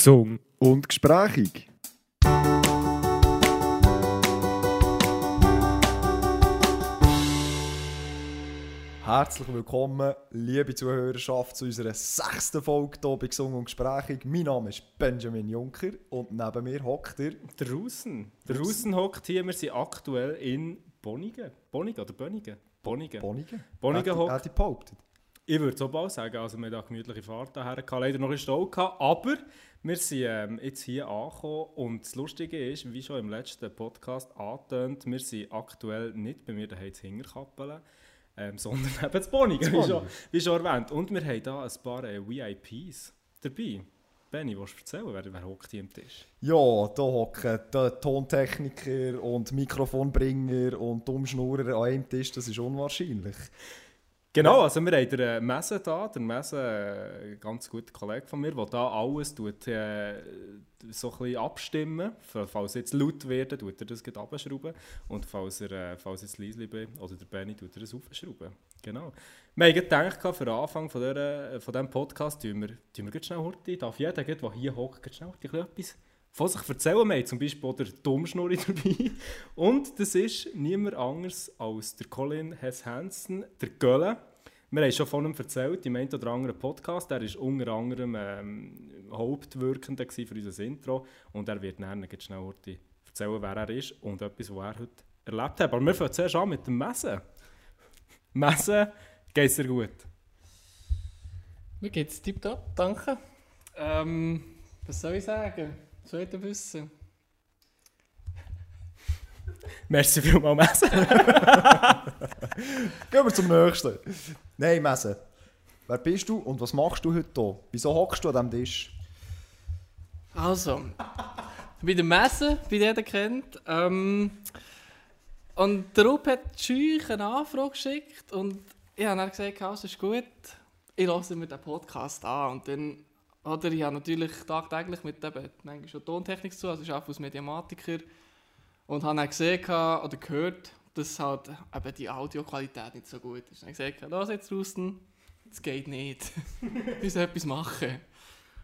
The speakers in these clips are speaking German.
Gesung und gesprächig. Herzlich willkommen, liebe Zuhörerschaft, zu unserer sechsten Folge hier bei Gesung und Gesprächig. Mein Name ist Benjamin Juncker und neben mir hockt er... Draußen. Draußen hockt hier, wir sind aktuell in Bonnigen. Bonnigen oder Bönnigen? Bonnigen. Bonnigen. Bonnigen hockt. hockt. Hat behauptet. Ich würde so bald sagen, also wir haben eine gemütliche Fahrt daher leider noch ein Stau gehabt, aber wir sind ähm, jetzt hier angekommen und das Lustige ist, wie schon im letzten Podcast angetönt, wir sind aktuell nicht bei mir daheim zu Hingerkappeln, ähm, sondern eben zu Bonnigen, wie schon, wie schon erwähnt. Und wir haben hier ein paar äh, VIPs dabei. Benni, willst du erzählen, wer, wer hockt hier am Tisch? Ja, da hocken der Tontechniker und Mikrofonbringer und Umschnurrer an einem Tisch, das ist unwahrscheinlich. Genau, also wir haben den äh, Messe da, der Messe, ein äh, ganz guter Kollege von mir, der da alles tut, äh, so ein bisschen abstimmen. Falls jetzt laut wird, tut er das abschrauben. Und falls, er, äh, falls jetzt leise bin, oder der Benny, tut er das aufschrauben. Genau. Wir haben gedacht, für den Anfang von, der, äh, von diesem Podcast, tun wir, tun wir schnell heute, darf jeder, der hier hockt, schnell etwas von sich erzählen. Wir haben zum Beispiel auch der Dummschnurri dabei. Und das ist niemand anderes als der Colin Hess Hansen, der Gölle. Wir haben schon von ihm erzählt, im einen oder anderen Podcast. Er war unter anderem ähm, Hauptwirkender für unser Intro. Und er wird nachher schnell heute erzählen, wer er ist und etwas, was er heute erlebt hat. Aber wir fangen zuerst an mit dem Messen. Messen geht es sehr gut. Mir geht's tipptopp, danke. Ähm, was soll ich sagen? Zweite Wissen. Merci vielmals, Messe. Gehen wir zum nächsten. Nein, Messe. Wer bist du und was machst du heute hier? Wieso hockst du an diesem Tisch? Also, bei der Messe, wie jeder kennt. Ähm, und der Rupp hat Scheuch eine Anfrage geschickt und ich habe dann gesagt, alles ist gut, ich lasse mir den Podcast an. Und dann, oder ich habe natürlich tagtäglich mit eben, manchmal schon Tontechnik zu, also ich arbeite als Mediamatiker und habe dann gesehen oder gehört, dass halt eben die Audioqualität nicht so gut ist. Dann gesagt, los jetzt draußen, das geht nicht. wir müssen etwas machen.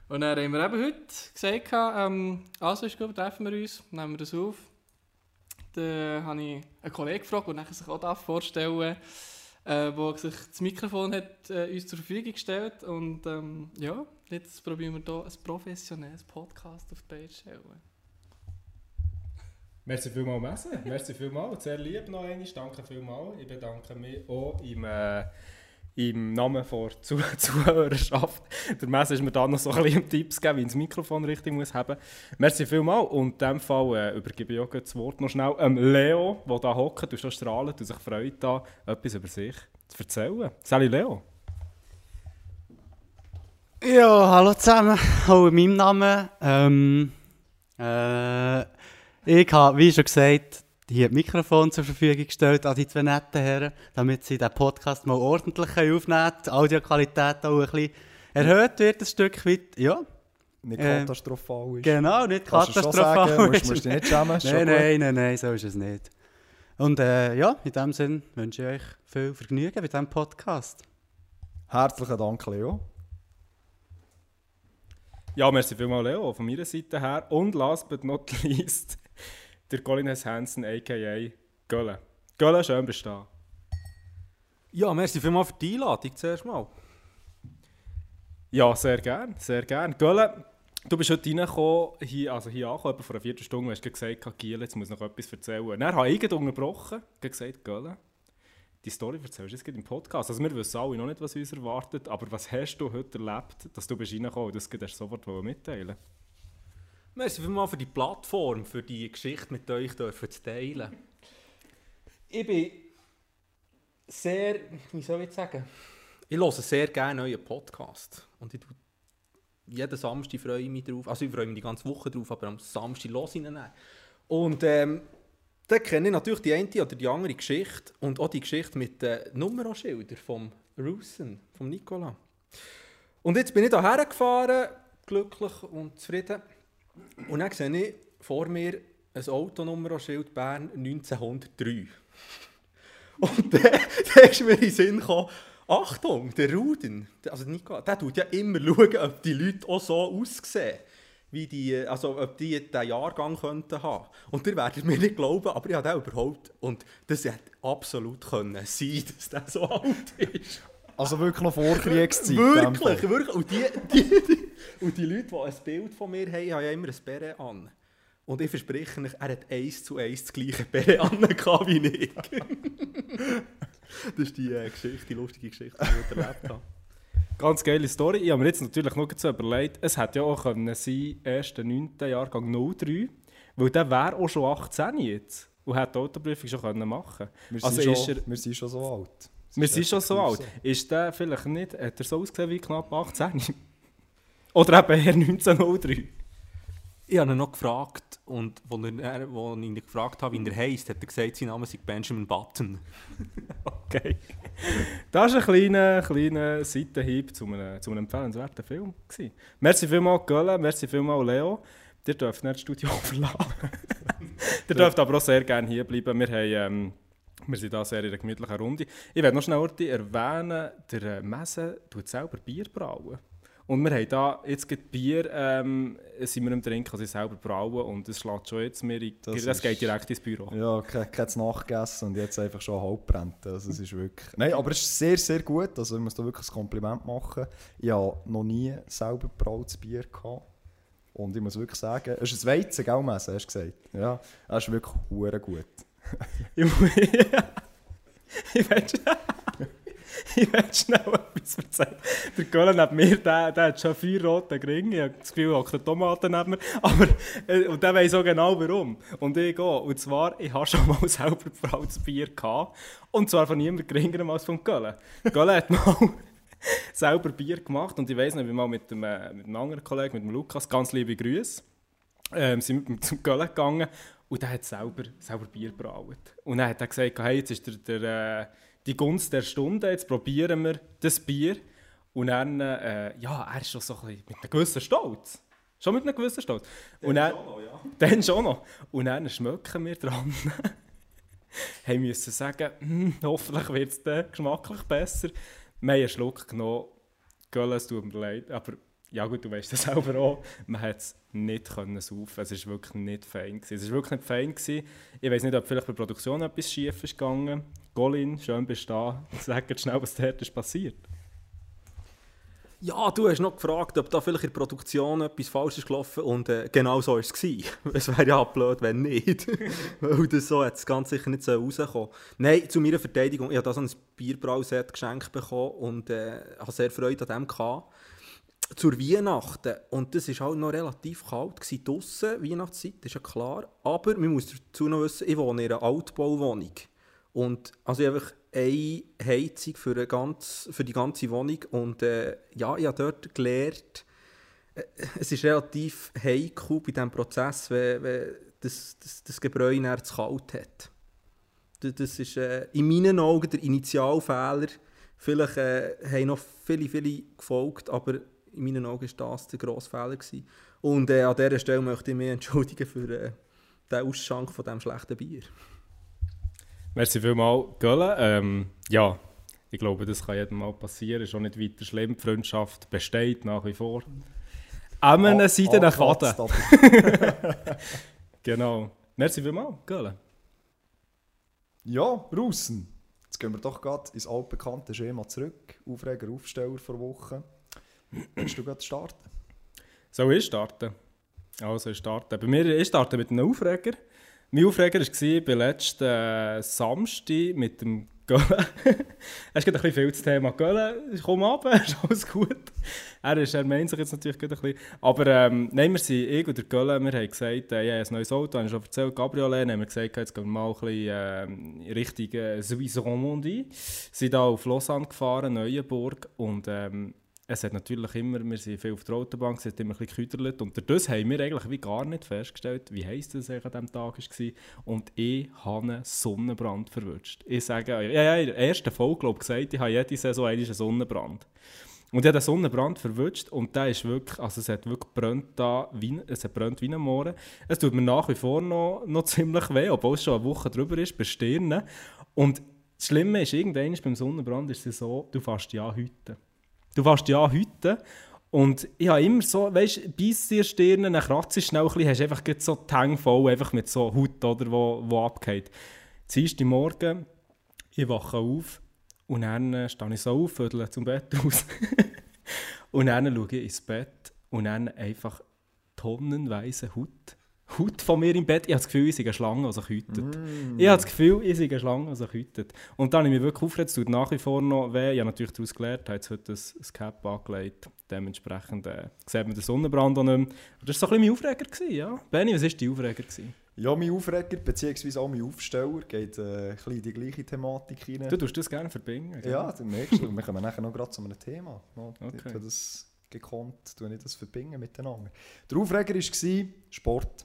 Und dann haben wir eben heute gesagt, ähm, also ist gut, treffen wir uns, nehmen wir das auf. Dann habe ich einen Kollegen gefragt, der sich auch vorstellen darf, äh, sich das Mikrofon hat, äh, uns zur Verfügung gestellt Und ähm, ja, jetzt probieren wir hier ein professionelles Podcast auf die Page zu stellen. Merci vielmals, Messe. Merci vielmals. Sehr lieb noch einmal. Danke vielmals. Ich bedanke mich auch im, äh, im Namen der Zuh Zuhörerschaft. Der Messe ist mir da noch so ein bisschen Tipps gegeben, wie ich das Mikrofon richtig muss haben. Merci vielmals. Und in diesem Fall äh, übergebe ich auch das Wort noch schnell ähm, Leo, der da hockt und schon strahlt und sich freut, da etwas über sich zu erzählen. Sali Leo. Ja, hallo zusammen. Auch in meinem Namen. Ähm, äh, ich habe, wie schon gesagt, hier das Mikrofon zur Verfügung gestellt an die zwei netten Herren, damit sie den Podcast mal ordentlich aufnehmen können, die Audioqualität auch ein bisschen erhöht wird, ein Stück weit. Ja. Nicht äh, katastrophal ist. Genau, nicht katastrophal ist. Musst, musst du nicht schämen. nein, nein, nein, nein, so ist es nicht. Und äh, ja, in diesem Sinne wünsche ich euch viel Vergnügen bei diesem Podcast. Herzlichen Dank, Leo. Ja, merci vielmals, Leo, von meiner Seite her. Und last but not least, der Colin S. Hansen, a.k.a. Gölle. Gölle, schön bist du da. Ja, merci vielmals für die Einladung zuerst mal. Ja, sehr gern, sehr gern. Gölle, du bist heute reingekommen, hier, also hier angekommen, vor einer Viertelstunde, hast du gesagt, Giel, jetzt muss noch etwas erzählen. Dann habe ich unterbrochen, gesagt, Gölle, die Story erzählst du jetzt im Podcast. Also wir wissen alle noch nicht, was uns erwartet, aber was hast du heute erlebt, dass du bist reingekommen und das sofort mitteilen Merci vielmals für die Plattform, für die Geschichte mit euch dürfen zu teilen. Ich bin sehr, wie soll ich sagen, ich höre sehr gerne euren Podcast. Und ich jeden Samstag freue ich mich drauf. Also ich freue mich die ganze Woche drauf, aber am Samstag los ich ihn Und ähm, da kenne ich natürlich die eine oder die andere Geschichte und auch die Geschichte mit den Nummerschildern vom Rusen, vom Nicola. Und jetzt bin ich hierher gefahren, glücklich und zufrieden. Und dann sehe ich vor mir ein Autonummernsschild Bern 1903. Und dann, dann ist mir in den Sinn gekommen, Achtung, der Ruden, also Nico, der tut ja immer schauen, ob die Leute auch so aussehen, wie die, also ob die diesen Jahrgang könnten haben. Und ihr werdet mir nicht glauben, aber ich habe den überhaupt, und das hätte absolut können sein, dass der so alt ist. Also wirklich noch Vorkriegszeit. Wirklich, wirklich. Und die, die, die, und die Leute, die ein Bild von mir haben, haben ja immer ein Beret an. Und ich verspreche euch, er hat eins zu eins das gleiche Beret an wie ich. das ist die äh, Geschichte, die lustige Geschichte, die ich erlebt habe. Ganz geile Story. Ich habe mir jetzt natürlich noch so überlegt, es hätte ja auch können sein, erster 9. Jahrgang 03, weil der wäre auch schon 18 jetzt und hätte die Autoprüfung schon können machen Wir, Also sind ist schon, er- wir sind schon so alt. Wir ist sind schon so alt. Ist der vielleicht nicht, hat er so ausgesehen wie knapp 18? Oder eben eher 1903? Ich habe ihn noch gefragt, und als er, wo ich ihn gefragt habe, wie er heisst, hat er gesagt, sein Name sei Benjamin Button. Okay. Das war ein kleiner, kleiner Seitenhieb zu einem, zu einem empfehlenswerten Film. Gewesen. Merci vielmals, Gölle, merci vielmals, Leo. Ihr dürft nicht das Studio verlassen. Ihr dürft aber auch sehr gerne hier bleiben. Wir, haben, ähm, wir sind da sehr in einer gemütlichen Runde. Ich werde noch schnell erwähnen, der äh, Messe tut selber Bier brauen. Und wir haben da jetzt gerade Bier, ähm, sind wir am Trinken, also selber brauen und es schlägt schon jetzt mir, Das das, ist- geht direkt ins Büro. Ja, kein, kein Nachgegessen und jetzt einfach schon halb brennt. Also es ist wirklich... Nein, aber es ist sehr, sehr gut. Also ich muss da wirklich ein Kompliment machen. Ich habe noch nie selber brautes Bier gehabt. Und ich muss wirklich sagen, es ist ein Weizen, gell, Messe, hast du gesagt? Ja, es ist wirklich hure gut. Ich, mu- ich will schnell, ich etwas erzählen. Der Göller neben mir, der, der hat schon vier rote Gringe. Ich habe das Gefühl, er hockt Tomaten neben mir. Aber, äh, und der weiss auch genau warum. Und ich auch. Und zwar, ich habe schon mal selber gebrautes Bier gehabt. Und zwar von niemand geringerem als vom Göller. Göller hat mal selber Bier gemacht. Und ich noch, ich bin mal mit, dem, äh, mit einem anderen Kollegen, mit dem Lukas, ganz liebe Grüße ähm, sind wir zum Köln gegangen und der hat selber, selber Bier braut. Und dann hat er gesagt, hey, jetzt ist der, der, äh, die Gunst der Stunde, jetzt probieren wir das Bier. Und dann, äh, ja, er ist schon so ein bisschen mit einem gewissen Stolz. Schon mit einem gewissen Stolz. Und dann, dann schon noch. Und dann schmecken wir dran. haben müssen sagen, hm, hoffentlich wird es geschmacklich besser. Wir haben einen Schluck genommen. Köln, es tut mir leid, aber ja gut, du weißt das selber auch, man hat es nicht können saufen. Es war wirklich nicht fein. Gewesen. Es war wirklich nicht fein. Gewesen. Ich weiß nicht, ob vielleicht bei der Produktion etwas schief ist gegangen. Colin, schön bist du da. Sag jetzt schnell, was dort ist passiert. Ja, du hast noch gefragt, ob da vielleicht in der Produktion etwas falsch ist gelaufen und äh, genau so war es. Es wäre ja blöd, wenn nicht. Weil das so hat es ganz sicher nicht so rauskommen. Nein, zu meiner Verteidigung, ich habe da so ein Bierbrauset geschenkt bekommen und äh, hatte sehr Freude an dem. Gehabt. Zur Weihnachten, und das war halt noch relativ kalt gewesen, draussen, Weihnachtszeit, ist ja klar. Aber man muss dazu noch wissen, ich wohne in einer Altbauwohnung. Und also ich einfach eine Heizung für, ganz, für die ganze Wohnung. Und äh, ja, ich habe dort gelernt, äh, es ist relativ heikel bei diesem Prozess, wenn, wenn das, das, das Gebräu zu kalt hat. Das, das ist äh, in meinen Augen der Initialfehler. Vielleicht äh, haben noch viele, viele gefolgt, aber in meinen Augen war das der grosse Fehler. Gewesen. Und äh, an dieser Stelle möchte ich mich entschuldigen für äh, den Ausschank von diesem schlechten Bier. Merci vielmals, Gölle. Ähm, ja, ich glaube, das kann jedem mal passieren. Ist auch nicht weiter schlimm. Die Freundschaft besteht nach wie vor. An einer Seite nach aber- Genau. Merci vielmals, Gölle. Ja, Russen. Jetzt gehen wir doch gerade ins altbekannte Schema zurück. Aufreger, Aufsteller vor Woche. Willst du gerade starten? Soll ich starten? Also, ich starte. Bei mir, ich starte mit einem Aufreger. Mein Aufreger war bei letzten äh, Samstag mit dem Gölle. Es gerade ein bisschen viel das Thema Gölle. Komm ab, ist alles gut. Er, ist, er meint sich jetzt natürlich ein bisschen. Aber ähm, nein, wir sind, ich und der Gölle, wir haben gesagt, äh, ich habe ein neues Auto, habe ich schon erzählt, Cabriolet, haben wir gesagt, jetzt gehen wir mal ein bisschen äh, Richtung äh, Suisse Romandie. sind da auf Lausanne gefahren, Neuenburg und ähm, es hat natürlich immer, wir sind viel auf der Autobahn, es hat immer ein bisschen und das haben wir eigentlich wie gar nicht festgestellt, wie heiß das an diesem Tag war. Und ich habe einen Sonnenbrand verwünscht. Ich sage, ja, ja, in der ersten Folge glaube ich gesagt, ich habe jede Saison einen Sonnenbrand. Und ich habe den Sonnenbrand verwünscht und der ist wirklich, also es hat wirklich brennt da, wie, es hat brennt wie ein Mohren. Es tut mir nach wie vor noch, noch ziemlich weh, obwohl es schon eine Woche drüber ist, bei Stirn. Und das Schlimme ist, irgendwann beim Sonnenbrand ist es so, du fährst ja heute. Du fährst ja heute Und ich habe immer so, weißt du, beißt dir Stirn, dann kratzt schnell ein bisschen, hast einfach so die Hänge voll, einfach mit so Haut, oder, wo, wo abgeht. Ziehst Morgen, ich wache auf und dann stehe ich so auf, vödel zum Bett aus. und dann schaue ich ins Bett und dann einfach tonnenweise Haut. Haut von mir im Bett. Ich habe das Gefühl, ich sei eine Schlange, die sich hütet. Ich habe das Gefühl, ich sei eine Schlange, die sich hütet. Und dann habe ich mich wirklich aufgeregt, es tut nach wie vor noch weh. Ich habe natürlich daraus gelernt, habe jetzt heute ein, ein Cap angelegt. Dementsprechend äh, sieht man den Sonnenbrand auch nicht mehr. Das war so ein bisschen mein Aufreger. Gewesen, ja? Benni, was war dein Aufreger? Gewesen? Ja, mein Aufreger, beziehungsweise auch mein Aufsteller, geht äh, ein bisschen in die gleiche Thematik rein. Du tust das gerne verbinden. gell? Ja, du merkst. Wir kommen nachher noch gerade zu einem Thema. No, Okay. Das gekonnt, tue ich das verbinden miteinander. Der Aufreger war Sport.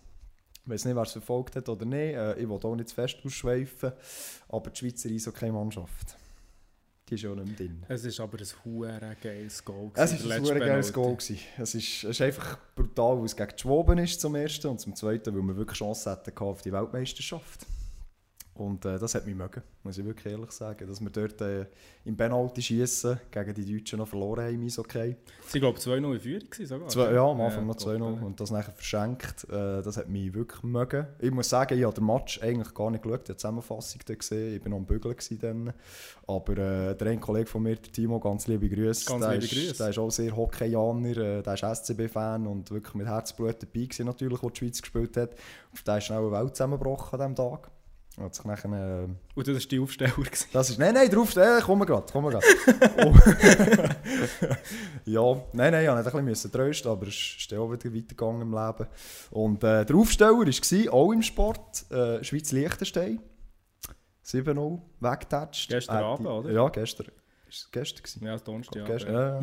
Ich weiß nicht, wer es verfolgt hat oder nicht. Äh, ich will auch nicht zu fest ausschweifen. Aber die Schweizer Eishockey-Mannschaft, die ist ja nicht mehr drin. Es ist aber ein hure geiles Goal. Es war ein super geiles. Goal. gewesen. Es ist, es ist einfach brutal, weil es gegen die Schwaben ist zum ersten und zum zweiten, weil wir wirklich Chance hatten auf die Weltmeisterschaft. Und äh, das hat mich mögen, muss ich wirklich ehrlich sagen. Dass wir dort äh, im Penalty schießen gegen die Deutschen noch verloren haben, ist okay. Sie glaube 2-0 in Führung sogar. Zwei, ja, am Anfang noch top, 2-0 äh. und das nachher verschenkt. Äh, das hat mich wirklich mögen. Ich muss sagen, ich habe den Match eigentlich gar nicht geschaut. Ich habe die Zusammenfassung dann gesehen. Ich war noch am Bügeln dann. Aber äh, der ein Kollege von mir, der Timo, ganz liebe Grüße. Ganz der liebe ist, Grüße. Der ist auch sehr Hockeyaner. Äh, der ist SCB-Fan und wirklich mit Herzblut dabei gewesen, natürlich, wo die Schweiz gespielt hat. Und der ist schnell eine Welt zusammengebrochen an diesem Tag. Hat sich nachher, äh, Und das war die Aufsteller. gewesen. das ist, nein, nein, kommen wir gerade, kommen wir gerade. Oh. ja, nein, nein, ich musste ein bisschen trösten, aber es ist auch wieder weitergegangen im Leben. Und äh, der Aufsteller war auch im Sport, äh, Schweiz-Liechtenstein. 7-0, weggetatscht. Gestern Abend, die- oder? Ja, gestern. Ist es gestern gewesen? Ja, Donnerstag. Ja, ja.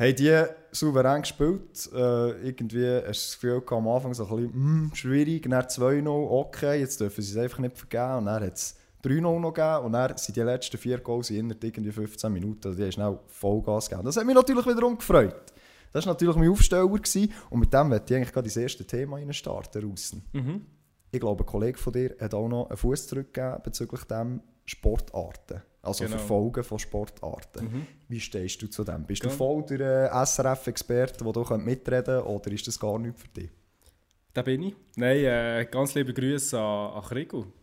Haben die souverän gespielt. Äh, irgendwie hast du das Gefühl am Anfang so ein bisschen hm, schwierig. Dann 2-0, okay, jetzt dürfen sie es einfach nicht vergeben. Und dann hat es 3-0 noch gegeben. Und dann sind die letzten vier Goals innerhalb irgendwie 15 Minuten. Also die haben schnell Vollgas gegeben. Das hat mich natürlich wiederum gefreut. Das war natürlich mein Aufsteller. Gewesen. Und mit dem möchte ich eigentlich gerade ins erste Thema starten. Draussen. Mhm. Ich glaube, ein Kollege von dir hat auch noch einen Fuß zurückgegeben bezüglich dem Sportarten. Also Genau. Verfolgen von Sportarten. Mhm. Wie stehst du zu dem? Bist du Ja. voll der äh, SRF-Experte, der hier mitreden könnte, oder ist das gar nichts für dich? Da bin ich. Nein, äh, ganz liebe Grüße an, an.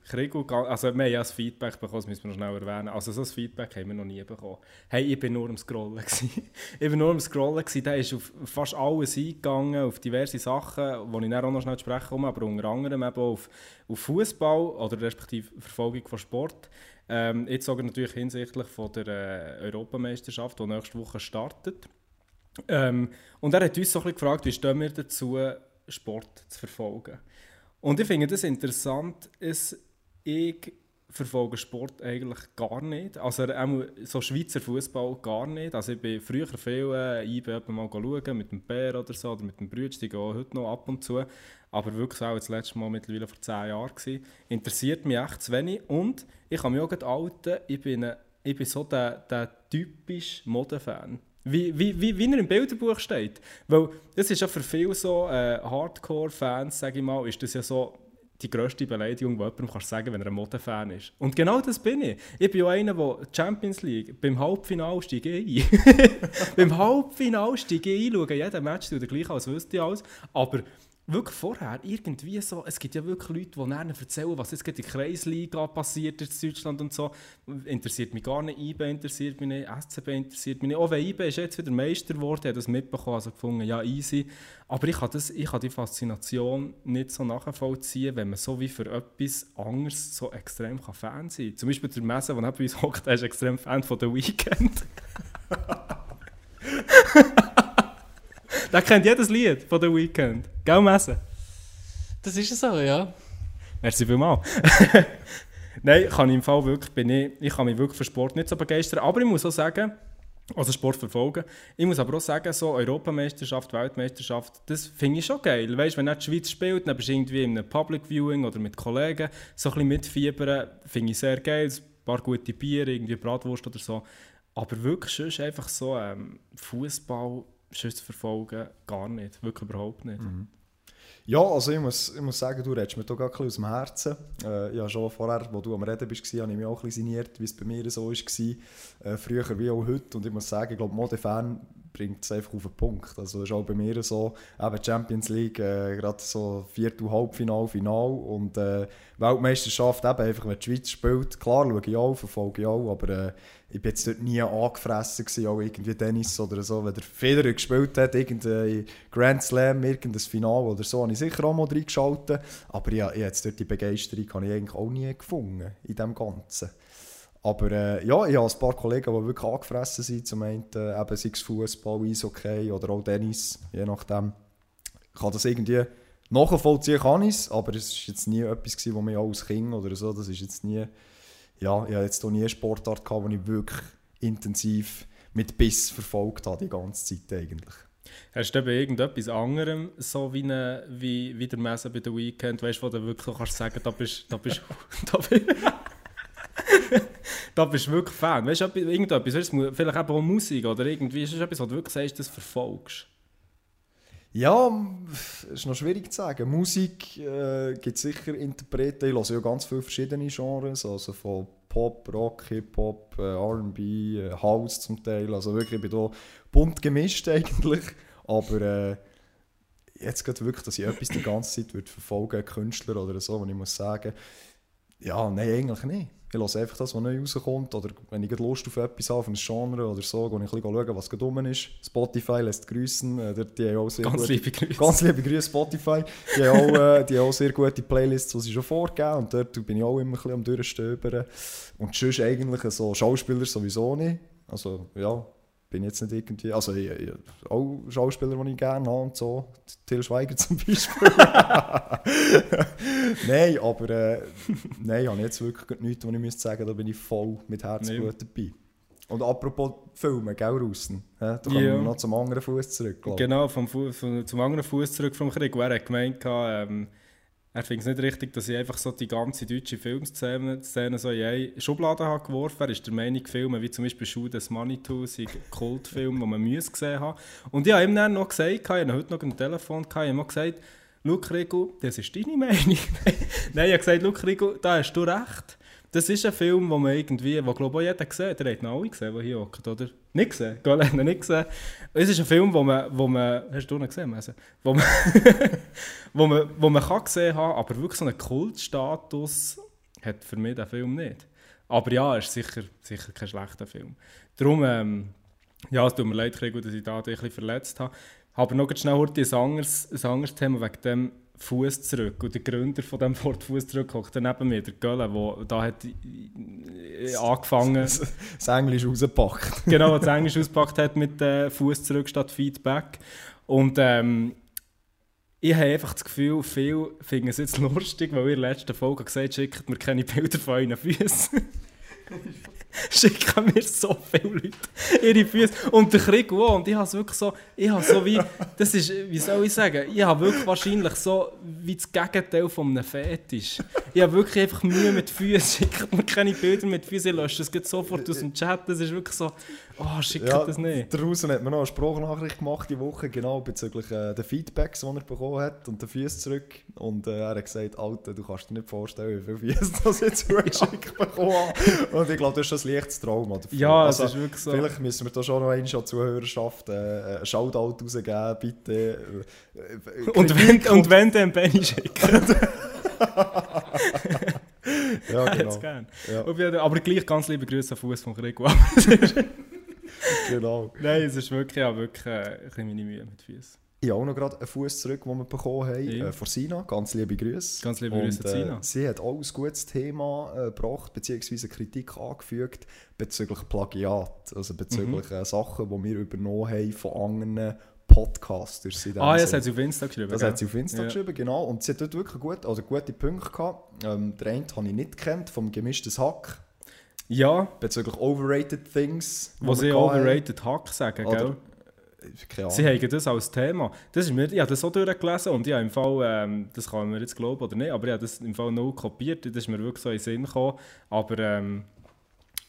Krigu, ga- also wir haben ja das Feedback bekommen, das müssen wir noch schnell erwähnen. Also so ein Feedback haben wir noch nie bekommen. Hey, ich bin nur am Scrollen. ich bin nur am Scrollen, der ist auf fast alles eingegangen, auf diverse Sachen, die ich dann auch noch schnell zu sprechen komme, aber unter anderem eben auf, auf Fußball oder respektive Verfolgung von Sport. Ähm, jetzt sogar natürlich hinsichtlich von der äh, Europameisterschaft, die nächste Woche startet. Ähm, und er hat uns so ein bisschen gefragt, wie stehen wir dazu, Sport zu verfolgen. Und ich finde das interessant, dass ich verfolge Sport eigentlich gar nicht. Also auch so Schweizer Fußball gar nicht. Also ich bin früher viel äh, IB mal schauen, mit dem Bär oder so, oder mit dem Brütsch, die gehen heute noch ab und zu. Aber wirklich auch das letzte Mal mittlerweile vor 10 Jahren gewesen. Interessiert mich echt zu wenig. Und ich kann mich auch outen, ich bin, ein- ich bin so der, der typisch Modefan. Wie, wie, wie, wie er im Bilderbuch steht. Weil das ist ja für viele so äh, Hardcore-Fans, sage ich mal, ist das ja so die grösste Beleidigung, die jemandem kannst sagen wenn er ein Modefan ist. Und genau das bin ich. Ich bin ja einer, der Champions League, beim Halbfinale steige ein. beim Halbfinale steige ich ein, schaue jeden Match, tue gleich als wüsste ich alles. Aber wirklich vorher irgendwie so, es gibt ja wirklich Leute, die dann erzählen, was jetzt in der Kreisliga passiert in Deutschland und so. Interessiert mich gar nicht, IB interessiert mich nicht, SCB interessiert mich nicht. Auch wenn IB ist jetzt wieder Meister geworden, hat das mitbekommen, also gefunden, ja easy. Aber ich kann, die Faszination nicht so nachvollziehen, wenn man so wie für etwas anderes so extrem kann Fan sein kann. Zum Beispiel der Messe, der neben uns hockt, ist extrem Fan von The Weeknd. der kennt jedes Lied von The Weeknd. Gell, Messe? Das ist so, ja. Merci vielmals. Nein, kann ich im Fall wirklich, bin ich, ich kann mich wirklich für Sport nicht so begeistern. Aber ich muss auch sagen, also Sport verfolgen. Ich muss aber auch sagen, so Europameisterschaft, Weltmeisterschaft, das finde ich schon geil. Weißt, wenn nicht die Schweiz spielt, dann bist du irgendwie in einem Public Viewing oder mit Kollegen, so ein bisschen mitfiebern, finde ich sehr geil. Ein paar gute Bier, irgendwie Bratwurst oder so. Aber wirklich sonst einfach so ähm, Fußball sonst verfolgen, gar nicht. Wirklich überhaupt nicht. Ja, also ich muss, ich muss sagen, du redest mir doch gerade aus dem Herzen. Äh, ja, schon vorher, wo du am Reden bist, habe ich mich auch ein bisschen sinniert, wie es bei mir so war. Äh, früher wie auch heute. Und ich muss sagen, ich glaube, Modefan bringt es einfach auf den Punkt. Also das ist auch bei mir so, eben Champions League, äh, gerade so Viertel, Halbfinal, Final und äh, Weltmeisterschaft eben einfach, wenn die Schweiz spielt, klar schaue ich auch, verfolge ich auch, aber äh, ich war jetzt dort nie angefressen gewesen, auch irgendwie Tennis oder so, wenn der Federer gespielt hat, irgendein Grand Slam, irgendein Final oder so, habe ich sicher auch mal reingeschaltet, aber ja, jetzt dort die Begeisterung habe ich eigentlich auch nie gefunden in dem Ganzen. Aber äh, ja, ich habe ein paar Kollegen, die wirklich angefressen sind, zum einen äh, eben sei es Fußball, Eishockey oder auch Tennis, je nachdem. Ich kann das irgendwie nachvollziehen, kann ich aber es war jetzt nie etwas, gewesen, was mich als Kind oder so, das ist jetzt nie, ja, ich hatte jetzt auch nie eine Sportart, gehabt, die ich wirklich intensiv mit Biss verfolgt habe, die ganze Zeit eigentlich. Hast du bei irgendetwas anderem, so wie, eine, wie, wie der Messe bei der Weekend, weißt du, wo du wirklich kannst sagen, da bist, da bist, da bist da bist du wirklich Fan. Weißt du, irgendetwas, weißt du, vielleicht auch Musik oder irgendwie, ist etwas, wo du wirklich sagst, das verfolgst? Ja, ist noch schwierig zu sagen. Musik äh, gibt sicher Interpreten. Ich höre ja ganz viele verschiedene Genres, also von Pop, Rock, Hip-Hop, äh, R&B, äh, House zum Teil. Also wirklich, ich bin da bunt gemischt eigentlich. Aber äh, jetzt geht wirklich, dass ich etwas die ganze Zeit würde verfolgen Künstler oder so, wenn ich muss sagen, ja, nein, eigentlich nicht. Ich höre einfach das, was neu rauskommt. Oder wenn ich Lust auf etwas habe, auf ein Genre oder so, gehe ich ein bisschen schauen, was dumm ist. Spotify lässt grüßen. Äh, die haben auch sehr ganz gute, liebe Grüße. Ganz liebe Grüße, Spotify. Die haben, auch, äh, die haben auch sehr gute Playlists, die sie schon vorgeben. Und dort bin ich auch immer ein bisschen am Durchstöbern. Und sonst eigentlich so Schauspieler sowieso nicht. Also, ja, bin jetzt nicht irgendwie, also ich, ich, auch Schauspieler, die ich gerne habe und so, Till Schweiger zum Beispiel. nein, aber äh, nein, habe jetzt wirklich nichts, wo ich müsste sagen, da bin ich voll mit Herzblut dabei. Und apropos Filme, gell, Russen? Da kommen yeah. wir noch zum anderen Fuß zurück, Genau, vom Fu vom, zum anderen Fuß zurück vom Krieg. Er hat gemeint, ähm, er findet es nicht richtig, dass ich einfach so die ganze deutsche Filmszene Szene so in eine Schublade habe geworfen Er ist der Meinung, Filme wie zum Beispiel Schuh des Manitou sind Kultfilme, die man gesehen haben. Und ich habe ihm dann noch gesagt, ich habe heute noch ein Telefon, ich habe ihm gesagt, Schau Rico, das ist deine Meinung. Nein, ich habe gesagt, schau Rico, da hast du recht. Das ist ein Film, wo man irgendwie, wo glaube ich auch jeder gesehen hat. Der hat ihn alle gesehen, der hier hockt, oder? Nicht gesehen? Gell, hat nicht gesehen. Es ist ein Film, wo man, wo man hast du ihn gesehen, also, wo man, wo man, wo man kann gesehen haben, aber wirklich so einen Kultstatus hat für mich der Film nicht. Aber ja, es ist sicher, sicher kein schlechter Film. Darum, ähm, ja, es tut mir leid, dass ich da ein bisschen verletzt habe. Aber noch schnell heute ein anderes, ein anderes Thema wegen dem Fuß zurück. Und der Gründer von dem Wort Fuß zurück hockt neben mir, der Gölle, der da hat äh, angefangen das, das Englisch rausgepackt. genau, das Englisch ausgepackt hat mit äh, Fuß zurück statt Feedback. Und ähm, ich habe einfach das Gefühl, viele finden es jetzt lustig, weil ihr in der letzten Folge gesagt habt, schickt mir keine Bilder von euren Füßen. schicken mir so viele Leute ihre Füße. Und der Krieg auch. Und ich habe wirklich so, ich habe so wie, das ist, wie soll ich sagen, ich habe wirklich wahrscheinlich so wie das Gegenteil von einem Fetisch. Ich habe wirklich einfach Mühe mit Füßen, schickt mir keine Bilder mit Füßen, ich lösche das geht sofort aus dem Chat. Das ist wirklich so, oh, schickt ja, das nicht. Draußen hat mir noch eine Sprachnachricht gemacht die Woche, genau bezüglich äh, der Feedbacks, die er bekommen hat und der Füße zurück. Und äh, er hat gesagt, Alter, du kannst dir nicht vorstellen, wie viele Füße das jetzt zugeschickt bekommen Und ich glaube, das ist ein leichtes Trauma. Dafür. Ja, also, das ist wirklich so. Vielleicht müssen wir da schon noch einmal an Zuhörerschaft äh, ein Shoutout rausgeben, bitte. Äh, und, wenn, und wenn, dann Benny schicken. ja, genau. Ja. Aber gleich ganz liebe Grüße an Fuß von Gregor. genau. Nein, es ist wirklich, ja, wirklich äh, ein meine Mühe mit Füßen. Ich habe auch noch gerade einen Fuß zurück, den wir bekommen haben, ja. äh, von Sina. Ganz liebe Grüße. Ganz liebe Grüße an Sina. Äh, sie hat auch ein gutes Thema äh, gebracht, beziehungsweise Kritik angefügt bezüglich Plagiat. Also bezüglich mhm. äh, Sachen, die wir übernommen haben von anderen Podcasters. ah, ja, das hat sie auf Insta geschrieben. Das gell? hat sie auf Insta ja. geschrieben, genau. Und sie hat dort wirklich gut, also gute Punkte gehabt. Ähm, der eine habe ich nicht kennt, vom gemischtes Hack. Ja. Bezüglich overrated things. Wo sie overrated Hack sagen, gell? Sie haben das als Thema. Das ist mir, ich habe das auch durchgelesen und ich habe im Fall, ähm, das kann man jetzt glauben oder nicht, aber ich habe das im Fall noch kopiert, das ist mir wirklich so in den Sinn gekommen. Aber ähm,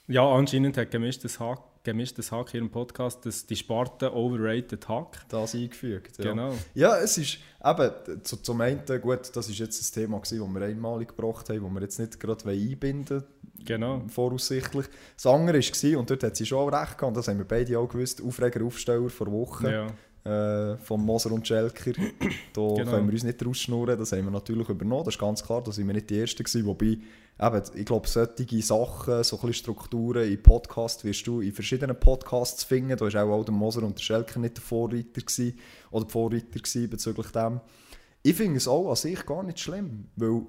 ja, anscheinend hat gemischtes Hack gemischtes Hack hier im Podcast, dass die Sparte overrated Hack. Das eingefügt. Ja. Genau. Ja, es ist eben, zu, zum einen, gut, das ist jetzt ein Thema gewesen, das wir einmalig gebracht haben, das wir jetzt nicht gerade einbinden Genau. voraussichtlich. Das andere war, und dort hat sie schon auch recht gehabt, das haben wir beide auch gewusst, Aufreger, Aufsteller vor Wochen Ja. Äh, von Moser und Schelker. Da Genau. können wir uns nicht rausschnurren, das haben wir natürlich übernommen, das ist ganz klar, da sind wir nicht die Ersten gewesen, wobei, eben, ich glaube, solche Sachen, so ein Strukturen in Podcasts wirst du in verschiedenen Podcasts finden, da war auch, auch der Moser und der Schelker nicht der Vorreiter gewesen, oder die Vorreiter gewesen bezüglich dem. Ich finde es auch an sich gar nicht schlimm, weil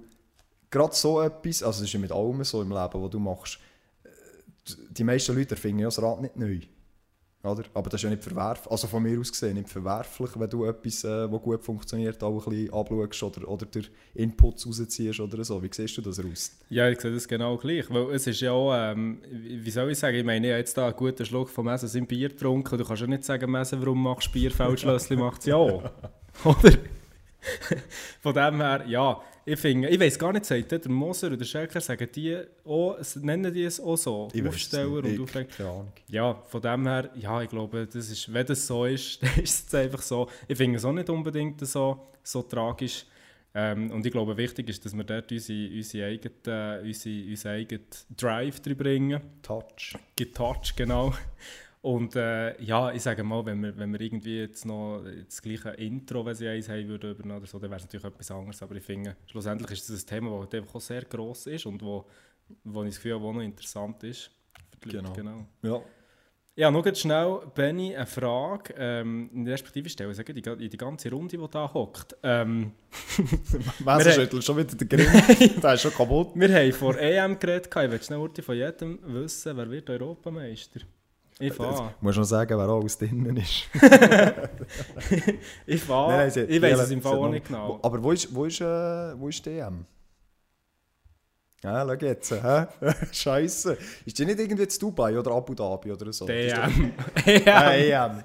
gerade so etwas, also es ist ja mit allem so im Leben, was du machst, äh, die meisten Leute erfinden ja das Rad nicht neu. Oder? Aber das ist ja nicht verwerflich, also von mir aus gesehen nicht verwerflich, wenn du etwas, äh, was gut funktioniert, auch ein bisschen abschaust oder, oder dir Inputs rausziehst oder so. Wie siehst du das raus? Ja, ich sehe das genau gleich. Weil es ist ja auch, ähm, wie soll ich sagen, ich meine, ich habe jetzt da einen guten Schluck von Messen im Bier getrunken. Du kannst ja nicht sagen, Messen, warum machst du Bier, Feldschlössli macht es ja auch. Oder? Von dem her, ja, ich finde, ich weiß gar nicht, sagt der Moser oder der Schelker, sagen die auch, nennen die es auch so? Ich Aufsteller und Ich- Aufreger. Keine Ahnung. Ja, von dem her, ja, ich glaube, das ist, wenn das so ist, dann ist es einfach so. Ich finde es auch nicht unbedingt so, so tragisch. Ähm, und ich glaube, wichtig ist, dass wir dort unsere, unsere eigene, unsere, unseren eigenen Drive drin bringen. Touch. Getouch, genau. Und äh, ja, ich sage mal, wenn wir, wenn wir irgendwie jetzt noch das gleiche Intro, wenn sie eins haben würden, übernehmen oder so, dann wäre es natürlich etwas anderes. Aber ich finde, schlussendlich ist das ein Thema, das einfach auch sehr gross ist und wo, wo ich das Gefühl habe, wo noch interessant ist. Genau. genau. Ja. Ja, noch ganz schnell, Benny, eine Frage, ähm, respektive stellen, sagen die, in die ganze Runde, die da hockt. Ähm, schüttelt schon wieder den Grimm. der ist schon kaputt. wir haben vor EM geredet, ich will schnell von jedem wissen, wer wird Europameister? Ich fahre. Du musst noch sagen, wer alles drinnen ist. Ich fahre. Nein, nein, sie- ich weiß es im Fall auch nicht genau. Aber wo ist, wo ist, äh, wo ist DM? Ja, schau jetzt. Hä? Scheiße. Ist die nicht irgendwie zu Dubai oder Abu Dhabi oder so? DM. Ah, EM. EM.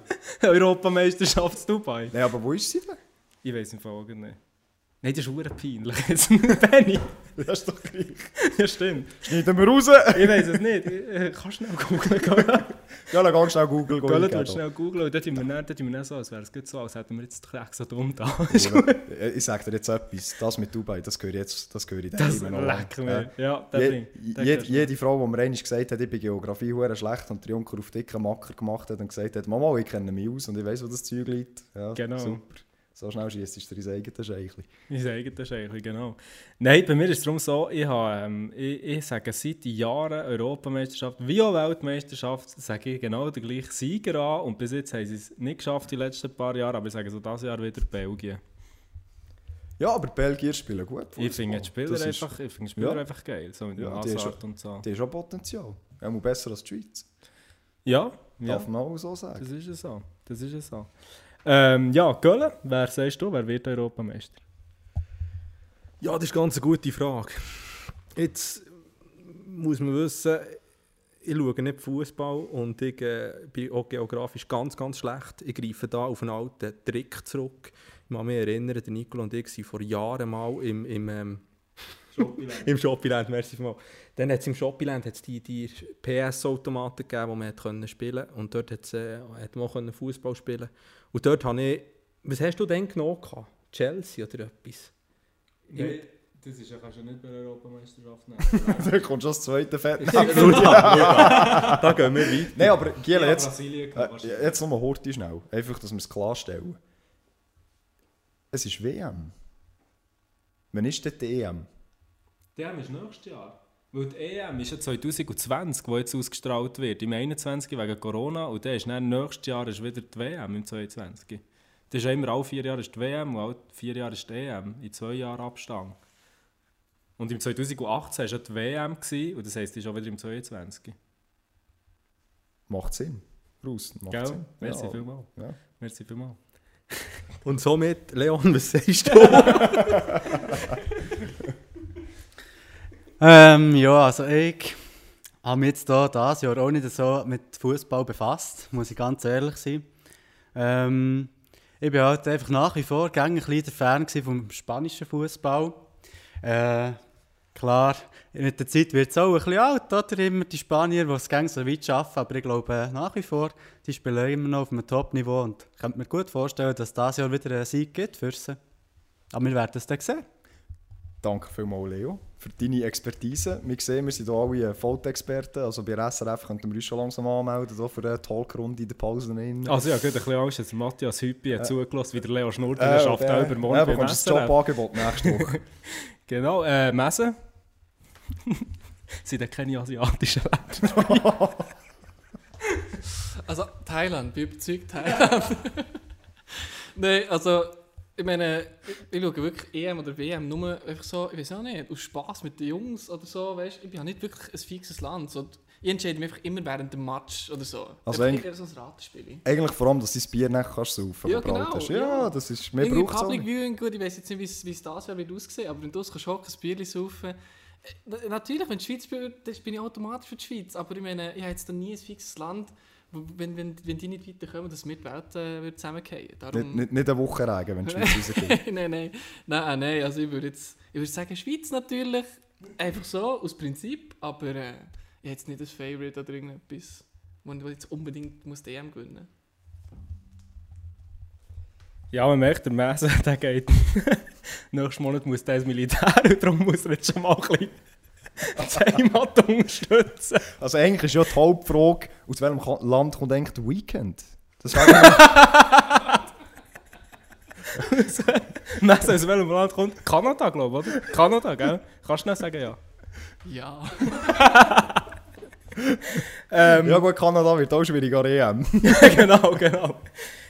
Europameisterschaft Dubai. Nein, aber wo ist sie denn? Ich weiß im Fall auch nicht. Nein, das ist peinlich. Jetzt, Benny. Das ist doch gleich. Ja, stimmt. Schneiden wir raus. Ich weiß es nicht. Äh, Kannst du schnell googeln? Ja, dann geh schnell Google Gell, du schnell googeln und dann tun wir dann, tun wir dann so, als wäre es gut so, als hätten wir jetzt den so dumm da. Ich sage dir jetzt etwas. Das mit Dubai, das gehört jetzt das gehört in Das noch lang. lecker mir. Ja. Je, der jede, Frau, die mir einmal gesagt hat, ich bin Geografie hure schlecht und der Junker auf dicken Macker gemacht hat und gesagt hat, Mama, ich kenne mich aus und ich weiß, wo das Zeug liegt. Ja, Genau. Super. So schnell schießt ist dir ins eigene Scheichli. Ich sage das eigentlich, genau. Nein, bei mir ist es darum so, ich, habe, ähm, ich, ich sage seit Jahren Europameisterschaft wie auch Weltmeisterschaft, sage ich genau den gleichen Sieger an und bis jetzt haben sie es nicht geschafft die letzten paar Jahre, aber ich sage so dieses Jahr wieder Belgien. Ja, aber Belgier spielen gut. Ich finde die Spieler, Das ist- einfach, ich finde die Spieler Ja. einfach geil, so mit Ja, die ist Hazard und so. Die haben schon Potenzial. Er muss besser als die Schweiz. Ja, ja. Darf man auch so sagen. Das ist es so. Das ist es so. Ähm, ja, Gölle, wer sagst du, wer wird Europameister? Ja, das ist eine ganz gute Frage. Jetzt muss man wissen, ich schaue nicht Fußball und ich äh, bin auch geografisch ganz, ganz schlecht. Ich greife da auf einen alten Trick zurück. Ich kann mich erinnern, der Nicolo und ich waren vor Jahren mal im, im, ähm, im Shoppiland, merci mal. Dann hat es im Shoppiland hat's die, die PS-Automaten gegeben, wo man hat können spielen konnte. Und dort hat's, äh, hat man auch können Fußball spielen Und dort habe ich... Was hast du denn genommen? gehabt? Chelsea oder etwas? Nein, das ist ja, kannst du nicht bei der Europameisterschaft nehmen. da kommt schon das zweite Fett. Da gehen wir weiter. Nein, aber Giele, ja, jetzt, äh, jetzt nochmal Horti schnell. Einfach, dass wir es klarstellen. Es ist WM. Wann ist denn die EM? Die EM ist nächstes Jahr. Weil die EM ist ja 2020, die jetzt ausgestrahlt wird. Im 21 wegen Corona und dann ist dann nächstes Jahr ist wieder die WM im 22. Das ist ja immer alle vier Jahre ist die WM und alle vier Jahre ist die EM. In zwei Jahren Abstand. Und im 2018 war ja die WM gewesen, und das heisst, die ist auch wieder im 22. Macht Sinn. Raus. Macht Gell? Sinn. Merci ja. vielmals. Ja. Merci vielmals. Und somit, Leon, was sagst du? Ähm, ja, also ich habe mich jetzt hier dieses Jahr auch nicht so mit Fußball befasst, muss ich ganz ehrlich sein. Ähm, ich bin halt einfach nach wie vor gängig ein der Fan vom spanischen Fußball. Äh, Klar, mit der Zeit wird es auch ein bisschen alt, oder? Immer die Spanier, die es gerne so weit schaffen, aber ich glaube nach wie vor, die spielen immer noch auf einem Top-Niveau und ich könnte mir gut vorstellen, dass das Jahr wieder einen Sieg gibt für sie. Aber wir werden es dann sehen. Danke vielmals, Leo, für deine Expertise. Wir sehen, wir sind hier alle Voltexperten. Also bei SRF könnten wir uns schon langsam anmelden hier für eine Talkrunde in der Pause. Rein. Also ja, gut, ein bisschen Angst, dass Matthias Hüppi hat zugelassen, wie der Leo Schnurr, Äh, der schafft äh, auch übermorgen äh, beim bekommst du ein SRF. Jobangebot nächste Woche. Genau, äh, Messen. sind dann keine asiatischen Länder. Also Thailand, bin überzeugt Thailand. Nein, also ich meine, ich, schaue wirklich EM oder WM nur einfach so, ich weiß auch nicht, aus Spaß mit den Jungs oder so, weißt ich bin ja nicht wirklich ein fixes Land. So, ich entscheide mich einfach immer während dem Match oder so. Also eigentlich- eher so ein Ratespiel. Eigentlich vor allem, dass du dein Bier nicht kannst saufen Ja, das du genau, hast. ja. Ja, das ist... Mehr braucht es auch Public. Viewing, gut, ich weiß jetzt nicht, wie es- wie es das Jahr wird aussehen, aber wenn du kannst hocken, ein Bier saufen. Äh, na- Natürlich, wenn die Schweiz spielt, dann bin ich automatisch für die Schweiz. Aber ich meine, ich habe jetzt da nie ein fixes Land, wenn, wenn, wenn die nicht weiterkommen, dass mir die Welt äh, wird zusammenfallen. Darum... Nicht, nicht, nicht eine Woche regen, wenn die Schweiz rausgeht. nein, nein, nein, nein, also ich würde jetzt, ich würde sagen Schweiz natürlich, einfach so, aus Prinzip, aber äh, ich habe jetzt nicht ein Favorite oder irgendetwas, wo ich jetzt unbedingt muss die EM gewinnen Ja, man merkt, der Messen, der geht. Nächsten Monat muss der ins Militär und darum muss er jetzt schon mal ein bisschen die Heimat unterstützen. Also eigentlich ist ja die Hauptfrage, aus welchem Land kommt eigentlich der Weekend? Das wäre Messen, aus welchem Land kommt? Kanada, glaube ich, oder? Kanada, gell? Kannst du nicht sagen, ja. Ja. Ähm, Ja gut, Kanada wird auch schwierig an EM. genau, genau.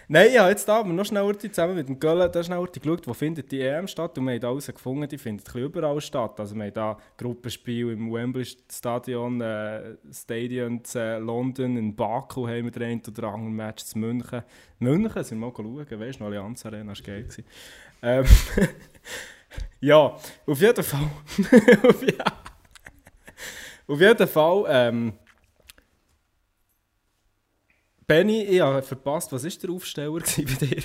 Nein, ja, jetzt da, aber noch schnell zusammen mit dem Göller, da schnell geschaut, wo findet die EM statt und wir haben da herausgefunden, die findet ein überall statt. Also wir haben da Gruppenspiel im Wembley Stadion, äh, Stadion in äh, London, in Baku haben wir den oder anderen Match zu München. München sind wir mal schauen, weißt du, Allianz Arena, war geil. Ähm, ja, auf jeden Fall. auf, auf jeden Fall, ähm, Benny, ich habe verpasst, was war der Aufsteller bei dir?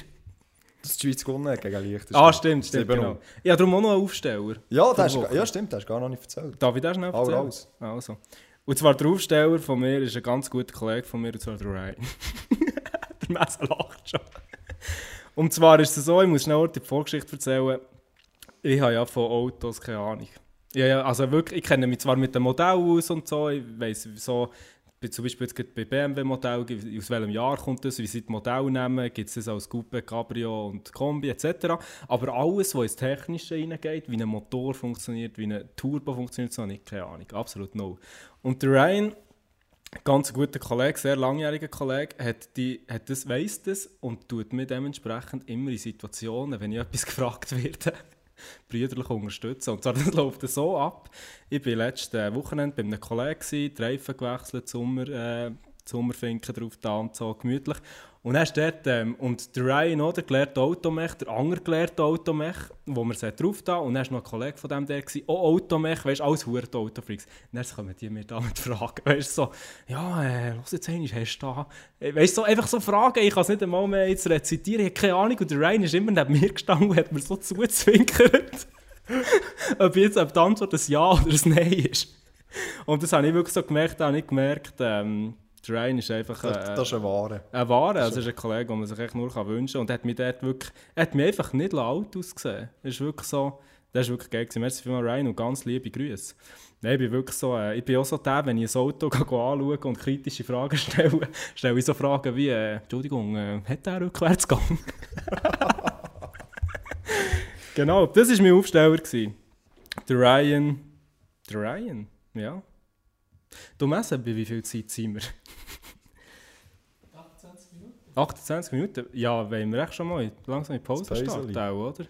Dass die Schweiz gewonnen gegen Liechtenstein. Ah, stimmt, stimmt, 7-0. genau. Ich habe darum auch noch einen Aufsteller. Ja, das ist, ja, stimmt, das hast du gar noch nicht erzählt. Darf ich das schnell erzählen? raus. Also. Und zwar der Aufsteller von mir ist ein ganz guter Kollege von mir, und zwar der Ryan. der Messer lacht schon. Und zwar ist es so, ich muss schnell die Vorgeschichte erzählen. Ich habe ja von Autos keine Ahnung. Ja, ja, also wirklich, ich kenne mich zwar mit dem Modell aus und so, ich weiss so, zum Beispiel jetzt bei BMW-Modell, aus welchem Jahr kommt das, wie sie die Modelle nehmen, gibt es das als Coupe, Cabrio und Kombi etc. Aber alles, was ins Technische reingeht, wie ein Motor funktioniert, wie ein Turbo funktioniert, so habe ich keine Ahnung, absolut null. Und der Ryan, ganz guter Kollege, sehr langjähriger Kollege, hat, die, hat das, weiss das und tut mir dementsprechend immer in Situationen, wenn ich etwas gefragt werde, brüderlich unterstützen. Und zwar, das läuft so ab. Ich war letztes Wochenende bei einem Kollegen, die Reifen gewechselt, Sommer, äh, Sommerfinken drauf da und so, gemütlich. Und dann dort, ähm, und der Ryan, oder, gelehrte Automech, der andere gelehrte Automech, wo sie drauf da, und dann war noch ein Kollege von dem der, gewesen, auch Automech, weißt du, alles Hurt Autofreaks. Und dann kommen die mir da mit Fragen, weißt du, so, ja, äh, los jetzt einmal, hast du da, Äh, weißt du, so, einfach so Fragen, ich kann es nicht einmal mehr jetzt rezitieren, ich habe keine Ahnung, und der Ryan ist immer neben mir gestanden und hat mir so zuzwinkert, ob jetzt ob die Antwort ein Ja oder ein Nein ist. Und das habe ich wirklich so gemerkt, habe ich gemerkt, ähm, der Ryan ist einfach... Das, äh, das ist eine Ware. ein Wahre, also ist ein Kollege, den man sich echt nur kann wünschen kann. Und er hat mich dort wirklich, er hat mich einfach nicht laut ausgesehen. Das ist wirklich so, das ist wirklich geil gewesen. Merci vielmals Ryan und ganz liebe Grüße. Nein, ich bin wirklich so, äh, ich bin auch so der, wenn ich ein Auto anschaue und kritische Fragen stelle, stelle ich so Fragen wie, äh, Entschuldigung, äh, hat der Rückwärtsgang? genau, das war mein Aufsteller. Gewesen. Der Ryan, der Ryan, ja. Du messen, bei wie viel Zeit sind wir? 28 Minuten? Ja, wollen wir echt schon mal langsam in die Pause starten, auch, oder?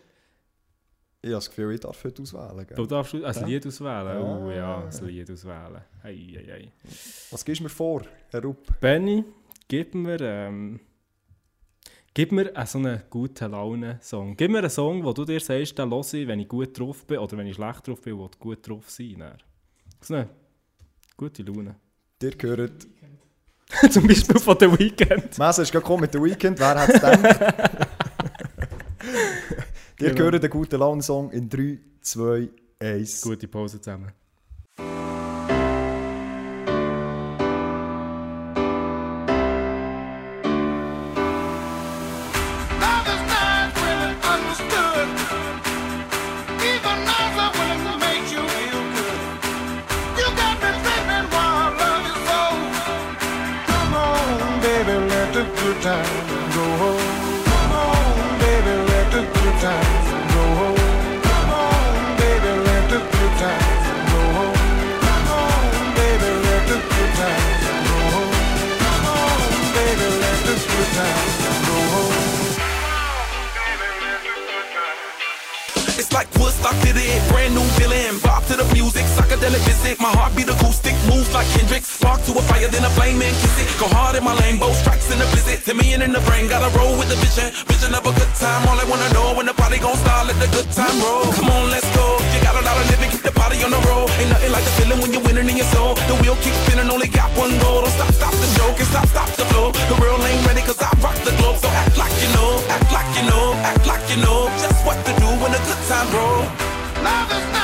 Ich habe das Gefühl, ich darf heute auswählen. Du Gell? darfst ein Ja. Lied auswählen. Oh Ja. ja, ein Lied auswählen. Ei, ei, ei. Was gibst du mir vor, Herr Rupp? Benny, gib mir, ähm, gib mir einen so einen guten Laune-Song. Gib mir einen Song, wo du dir sagst, den höre ich, wenn ich gut drauf bin oder wenn ich schlecht drauf bin, wo du gut drauf sein. So eine gute Laune. Dir gehört... Zum Beispiel von The Weeknd. Messe ist gekommen mit dem Weekend, wer hat es gedacht? Dir Genau. gehört der gute Laune-Song in 3, 2, Eins. Gute Pause zusammen. Good go home. Come on, baby, let the good times go home. Come on, baby, let the good times go home. Come on, baby, let the good times go home. Come on, baby, let the good times Like Woodstock to the end, brand new feeling. Bop to the music, psychedelic visit. My heartbeat acoustic, moves like Kendrick. Spark to a fire, then a flame and kiss it. Go hard in my lane, both strikes in the visit. Me and in the brain, gotta roll with the vision. Vision of a good time, all I wanna know when the party gon' start, let the good time roll. Come on, let's go. You got a lot of living, keep the party on the road. Ain't nothing like the feeling when you're winning in your soul. The wheel keeps spinning, only got one goal. Don't stop, stop the show, can stop, stop the flow. The world ain't ready, cause I rock the globe. So act like you know, act like you know, act like you know road. Love is not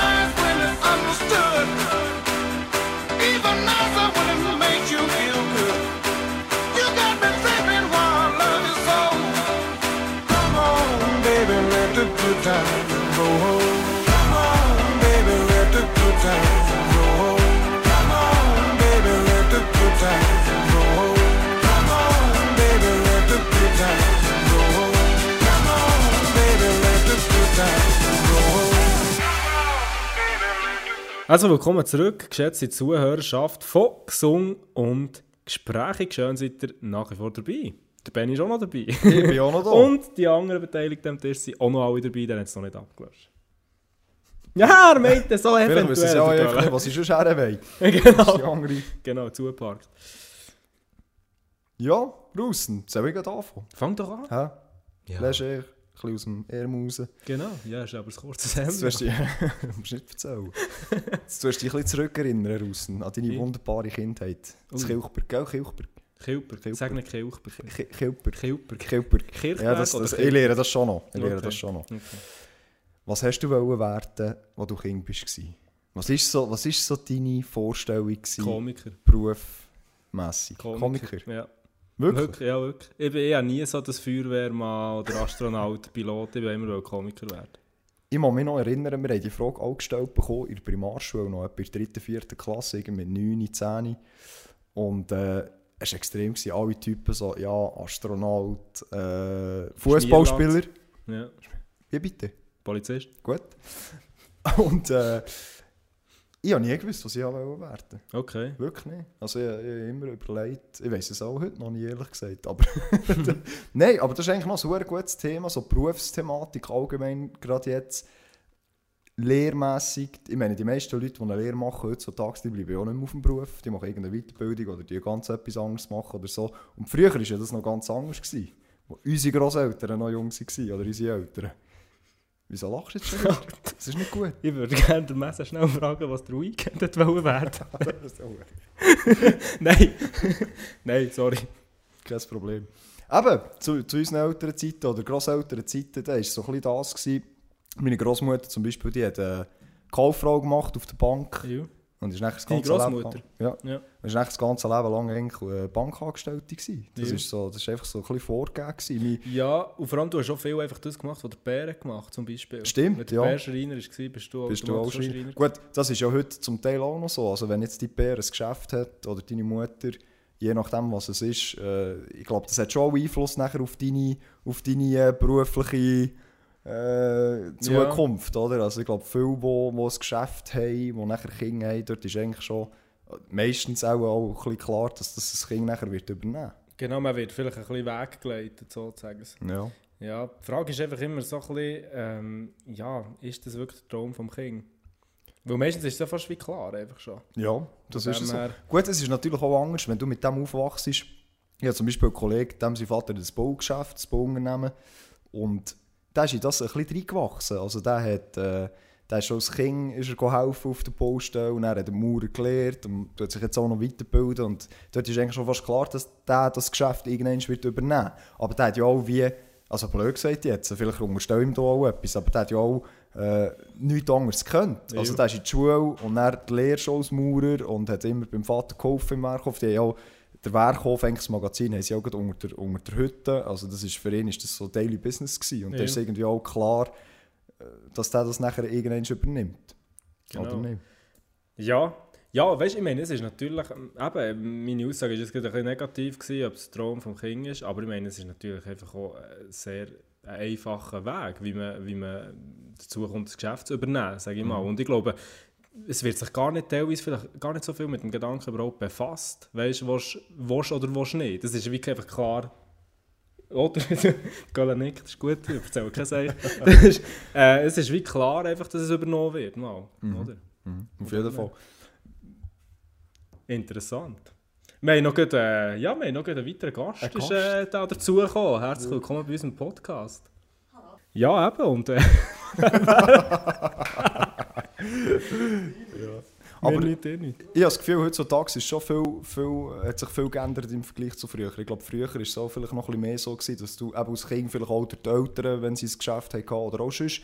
Also willkommen zurück, geschätzte Zuhörerschaft von Gesung und Gesprächig. Schön seid ihr nach wie vor dabei. Der Ben ist auch noch dabei. Ich bin auch noch da. Und die anderen Beteiligten am Tisch sind auch noch alle dabei, dann hat es noch nicht abgelöscht. Ja, er meinte so Vielleicht wissen sie ja eventuell. nicht, was sie schon her wollen. genau, Das genau, zugeparkt. Ja, Russen, soll ich gerade anfangen? Fang doch an. Hä? Ja. Ein bisschen aus dem Ärmel raus. Genau, ja, ist aber ein kurzes Hemd. du dich, musst nicht erzählen. Jetzt tust du dich ein bisschen zurückerinnern, Russen, an deine wunderbare Kindheit. Das Ui. Kilchberg, gell? Kilchberg. Kilper, Kilper. sag nicht Kilper. Ki- Kilper. Kilper. Kirchberg Ja, das, das, ich Kilper? lehre das schon noch. Ich lehre Okay. das schon noch. Okay. Was hast du wollen werden, als du Kind bist? Was ist so, was ist so deine Vorstellung gewesen, Komiker. berufmässig? Komiker. Ja. Wirklich? Wirklich, ja, wirklich. Ich bin eher nie so das Feuerwehrmann oder Astronaut, Pilot. Ich will immer Komiker werden. Ich kann mich noch erinnern, wir haben die Frage auch gestellt bekommen in der Primarschule, noch etwa in der dritten, vierten Klasse, irgendwie mit 9, 10. Und äh, es war extrem. Gewesen. Alle Typen so, ja, Astronaut, äh, Fußballspieler. Ja. Wie bitte? Polizist. Gut. Und äh, ich habe nie gewusst, was ich werden wollte. Okay. Wirklich nicht. Also ich, ich habe immer überlegt, ich weiß es auch heute noch nicht, ehrlich gesagt. Aber Nein, aber das ist eigentlich noch so ein gutes Thema, so Berufsthematik allgemein, gerade jetzt. Lehrmässig, ich meine, die meisten Leute, die eine Lehre machen heutzutage, die bleiben auch nicht mehr auf dem Beruf. Die machen irgendeine Weiterbildung oder die ganz etwas anderes machen oder so. Und früher war ja das noch ganz anders. Gewesen, wo unsere Grosseltern noch jung waren oder unsere Eltern. Wieso lachst du jetzt schon wieder? Das ist nicht gut. Ich würde gerne den Messer schnell fragen, was der Weekend hat wollen werden. Nein. Nein, sorry. Kein Problem. Eben, zu, zu unseren älteren Zeiten oder grosselteren Zeiten, da war es so ein bisschen das. Gewesen. Meine Großmutter zum Beispiel, die hat eine Kauffrau gemacht auf der Bank. Ja. Und ist das ganze lang, ja, Ja. ist nachher das ganze Leben lang eigentlich eine Bankangestellte gewesen. Das, Ja. ist so, das ist einfach so ein bisschen vorgegeben Ja, und vor allem, du hast auch viel einfach das gemacht, was der Bär gemacht zum Beispiel. Stimmt, Wenn der ja. Bär Schreiner war, bist du Bist du auch automatisch Schreiner? Gut, das ist ja heute zum Teil auch noch so. Also wenn jetzt dein Bär ein Geschäft hat oder deine Mutter, je nachdem was es ist, äh, ich glaube, das hat schon auch Einfluss nachher auf deine, auf deine äh, berufliche äh, Zukunft, oder? Also ich glaube, viele, die, die ein Geschäft haben, die nachher Kinder haben, dort ist eigentlich schon meistens auch, auch ein bisschen klar, dass das das Kind nachher wird übernehmen Genau, man wird vielleicht ein bisschen weggeleitet, sozusagen. Ja. Ja, die Frage ist einfach immer so ein bisschen, ähm, ja, ist das wirklich der Traum vom Kind? Weil meistens ist es ja fast wie klar, einfach schon. Ja, das ist dem so. Gut, es ist natürlich auch anders, wenn du mit dem aufwachst. Ich habe zum Beispiel einen Kollegen, dem sein Vater ein Baugeschäft, das Bauunternehmen. Und der ist in das ein bisschen reingewachsen. Also der hat, äh, der ist schon als Kind ist er auf der Baustelle und er hat den Maurer gelernt und tut sich jetzt auch noch weiterbilden. Und dort ist eigentlich schon fast klar, dass der das Geschäft irgendwann wird übernehmen Aber der hat ja auch wie also blöd gesagt jetzt, vielleicht unterstelle ich ihm da auch etwas, aber der hat ja auch äh, nichts anderes gekannt. Also der ist in die Schule und dann die Lehre schon als Maurer und hat immer beim Vater geholfen im Werkhof. Die haben auch, der Werkhof, eigentlich das Magazin, haben sie auch unter der, unter der Hütte. Also das ist, für ihn ist das so Daily Business gewesen. Und da Ja. ist irgendwie auch klar, äh, dass der das nachher irgendwann übernimmt. Oder Genau. nicht? Ja, ja weißt du, ich meine, es ist natürlich, ähm, eben, meine Aussage war jetzt gerade ein bisschen negativ, gewesen, ob es der Traum vom Kind ist, aber ich meine, es ist natürlich einfach auch ein sehr ein einfacher Weg, wie man, wie man dazu kommt, das Geschäft zu übernehmen, sage ich mal. Und ich glaube, es wird sich gar nicht teilweise vielleicht gar nicht so viel mit dem Gedanken überhaupt befasst, weißt du, willst oder willst nicht. Das ist wirklich einfach klar. Oder? Gola nickt, das ist gut, ich erzähle kein Seich. Ist, äh, Es ist wie klar, einfach, dass es übernommen wird, mal, oder? Mhm. Auf jeden Fall. Interessant. Wir haben noch, gerade, äh, ja, wir haben noch einen weiteren Gast, Ein ist Gast? äh, da dazugekommen. Herzlich willkommen bei unserem Podcast. Ja, eben. Und, äh, Aber- Wir nicht, ihr nicht. Ich habe das Gefühl, heutzutage ist schon viel, viel, hat sich viel geändert im Vergleich zu früher. Ich glaube, früher war es so vielleicht noch ein bisschen mehr so, gewesen, dass du eben als Kind vielleicht auch die Eltern, wenn sie ein Geschäft hatten oder auch sonst,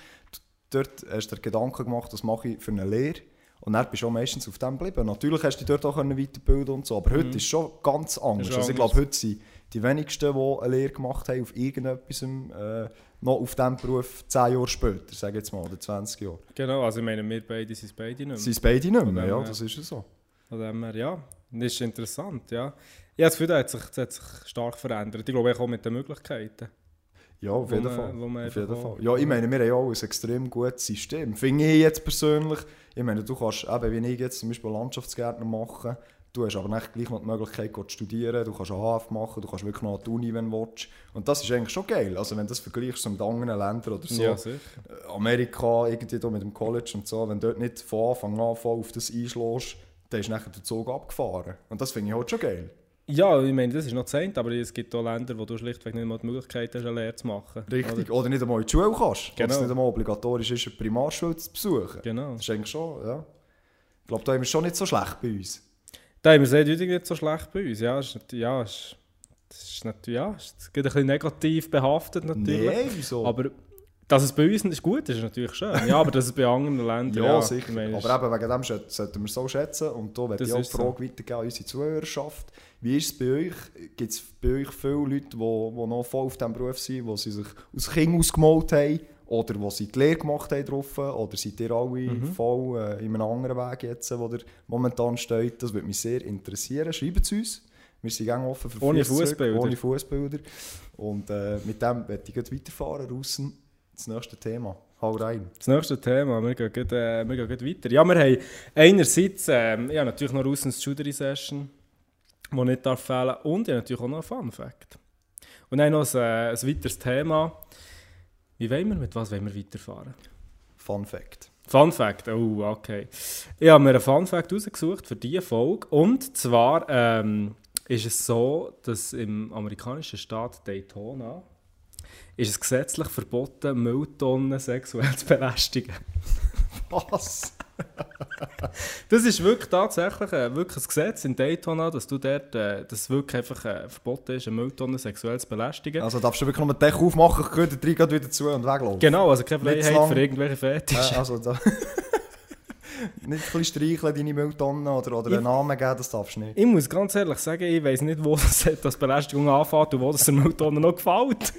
dort hast du dir Gedanken gemacht, das mache ich für eine Lehre. Und dann bist du auch meistens auf dem geblieben. Natürlich hast du dich dort auch weiterbilden und so, aber heute ist es schon ganz anders. Also ich glaube, heute sind die wenigsten, die eine Lehre gemacht haben auf irgendetwas, äh, noch auf diesem Beruf 10 Jahre später, sage ich jetzt mal, oder 20 Jahre. Genau, also ich meine, wir beide sind es beide nicht mehr. Sie sind beide nicht mehr, ja, her. das ist ja so. Von dem her, ja, das ist interessant, ja. Ich habe das Gefühl, das hat sich, das hat sich stark verändert. Ich glaube, auch mit den Möglichkeiten. Ja, auf jeden man- Fall. man auf jeden Fall. Ja, ich meine, wir haben ja auch ein extrem gutes System. Finde ich jetzt persönlich. Ich meine, du kannst, eben wie ich jetzt zum Beispiel Landschaftsgärtner machen, du hast aber nicht gleich noch die Möglichkeit, zu studieren, du kannst eine HF machen, du kannst wirklich noch an die Uni, wenn du willst. Und das ist eigentlich schon geil. Also wenn du das vergleichst mit anderen Ländern oder so, Ja, äh, Amerika, irgendwie da mit dem College und so, wenn du dort nicht von Anfang an voll auf das einschlägst, dann ist nachher der Zug abgefahren. Und das finde ich halt schon geil. Ja, ich meine, das ist noch zehnt, aber es gibt auch Länder, wo du schlichtweg nicht mal die Möglichkeit hast, eine Lehre zu machen. Richtig. Oder, nicht einmal in die Schule kannst. Genau. Genau. es nicht einmal obligatorisch ist, eine Primarschule zu besuchen. Genau. Das ist eigentlich schon, ja. Ich glaube, da haben wir es schon nicht so schlecht bei uns. Da haben wir es eindeutig nicht so schlecht bei uns. Ja, ist, ja, ist, das ist natürlich ja, ist geht ein bisschen negativ behaftet natürlich. Nein, wieso? Aber dass es bei uns nicht gut ist, ist natürlich schön. Ja, aber dass es bei anderen Ländern... ja, ich sicher. meine, Aber eben wegen dem sollten wir es so schätzen. Und da werde ich auch die ist so. Frage weitergeben an unsere Zuhörerschaft. Wie ist es bei euch? Gibt es bei euch viele Leute, die, die noch voll auf diesem Beruf sind, die sie sich als Kind ausgemalt haben? Oder die sie die Lehre gemacht haben drauf? Oder seid ihr alle Mhm. voll äh, in einem anderen Weg jetzt, wo ihr momentan steht? Das würde mich sehr interessieren. Schreibt es uns. Wir sind gerne offen für Ohne Fußbilder. Ohne Fußbilder. Und äh, mit dem werde ich weiterfahren. Russen, das nächste Thema. Hau rein. Das nächste Thema, wir gehen, gleich, äh, wir gehen weiter. Ja, wir haben einerseits ähm, ja, natürlich noch Russens Judery Session, die nicht darf fehlen und ja, natürlich auch noch ein Fun Fact. Und dann noch ein, äh, ein weiteres Thema. Wie wollen wir, mit was wollen wir weiterfahren? Fun Fact. Fun Fact, oh, okay. Ich habe mir einen Fun Fact rausgesucht für diese Folge. Und zwar ähm, ist es so, dass im amerikanischen Staat Daytona ist es gesetzlich verboten, Mülltonnen sexuell zu belästigen. Was? Das ist wirklich tatsächlich äh, wirklich ein Gesetz in Daytona, dass du dort, äh, dass wirklich einfach äh, verboten ist, eine Mülltonne sexuell zu belästigen. Also darfst du wirklich nur den Deckel aufmachen, gehört der Drei geht wieder zu und weglaufen. Genau, also keine Freiheit für irgendwelche Fetische. Äh, also da... nicht ein bisschen streicheln, deine Mülltonne oder, oder Ich- einen Namen geben, das darfst du nicht. Ich muss ganz ehrlich sagen, ich weiß nicht, wo das, das Belästigung anfängt und wo das der Mülltonne noch gefällt.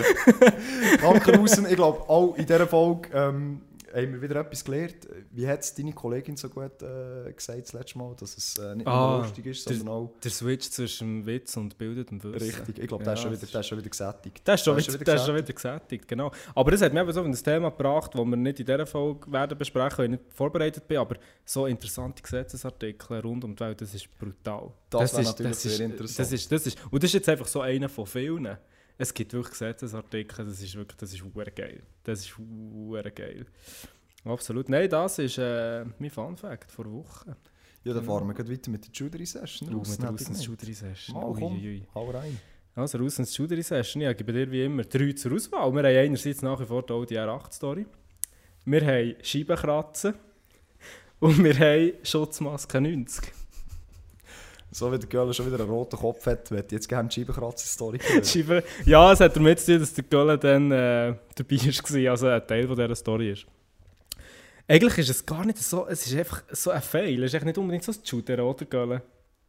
Danke, Russen. Ich glaube, auch in dieser Folge ähm, haben wir wieder etwas gelernt. Wie hat es deine Kollegin so gut äh, gesagt das letzte Mal, dass es äh, nicht Ah, nur lustig ist, sondern auch Der Switch zwischen Witz und bildendem Wissen. richtig. Ich glaube, Ja, der, ist schon das wieder- der ist schon wieder gesättigt. Das ist schon, Der wieder, das ist schon wieder gesättigt, genau. Aber das hat mich eben so ein Thema gebracht, das wir nicht in dieser Folge werden besprechen, weil ich nicht vorbereitet bin, aber so interessante Gesetzesartikel rund um die Welt, das ist brutal. Das wäre ist- natürlich das sehr ist, interessant. Das ist, das ist, und das ist jetzt einfach so einer von vielen. Es gibt wirklich Gesetzesartikel, das ist wirklich, das ist geil. Das ist geil. Absolut. Nein, das ist äh, mein Fun Fact vor Woche. Ja, dann fahren wir gleich weiter mit der Judery Session. Uh, Russen, mit hätte ich Russens gemeint. Judery Session. Mal, komm, hau rein. Also Russens Judery Session, ja, ich gebe dir wie immer drei zur Auswahl. Wir haben einerseits nach wie vor die Audi R8-Story. Wir haben Scheibenkratzen. Und wir haben Schutzmaske 90. So wie der Göller schon wieder einen roten Kopf hat, wird jetzt gerne die Scheibenkratzer-Story hören. Schreiben. Ja, es hat damit zu tun, dass der Gölle dann äh, dabei war, also ein Teil von dieser Story ist. Eigentlich ist es gar nicht so, es ist einfach so ein Fail. Es ist echt nicht unbedingt so ein Shooter, oder Gölle?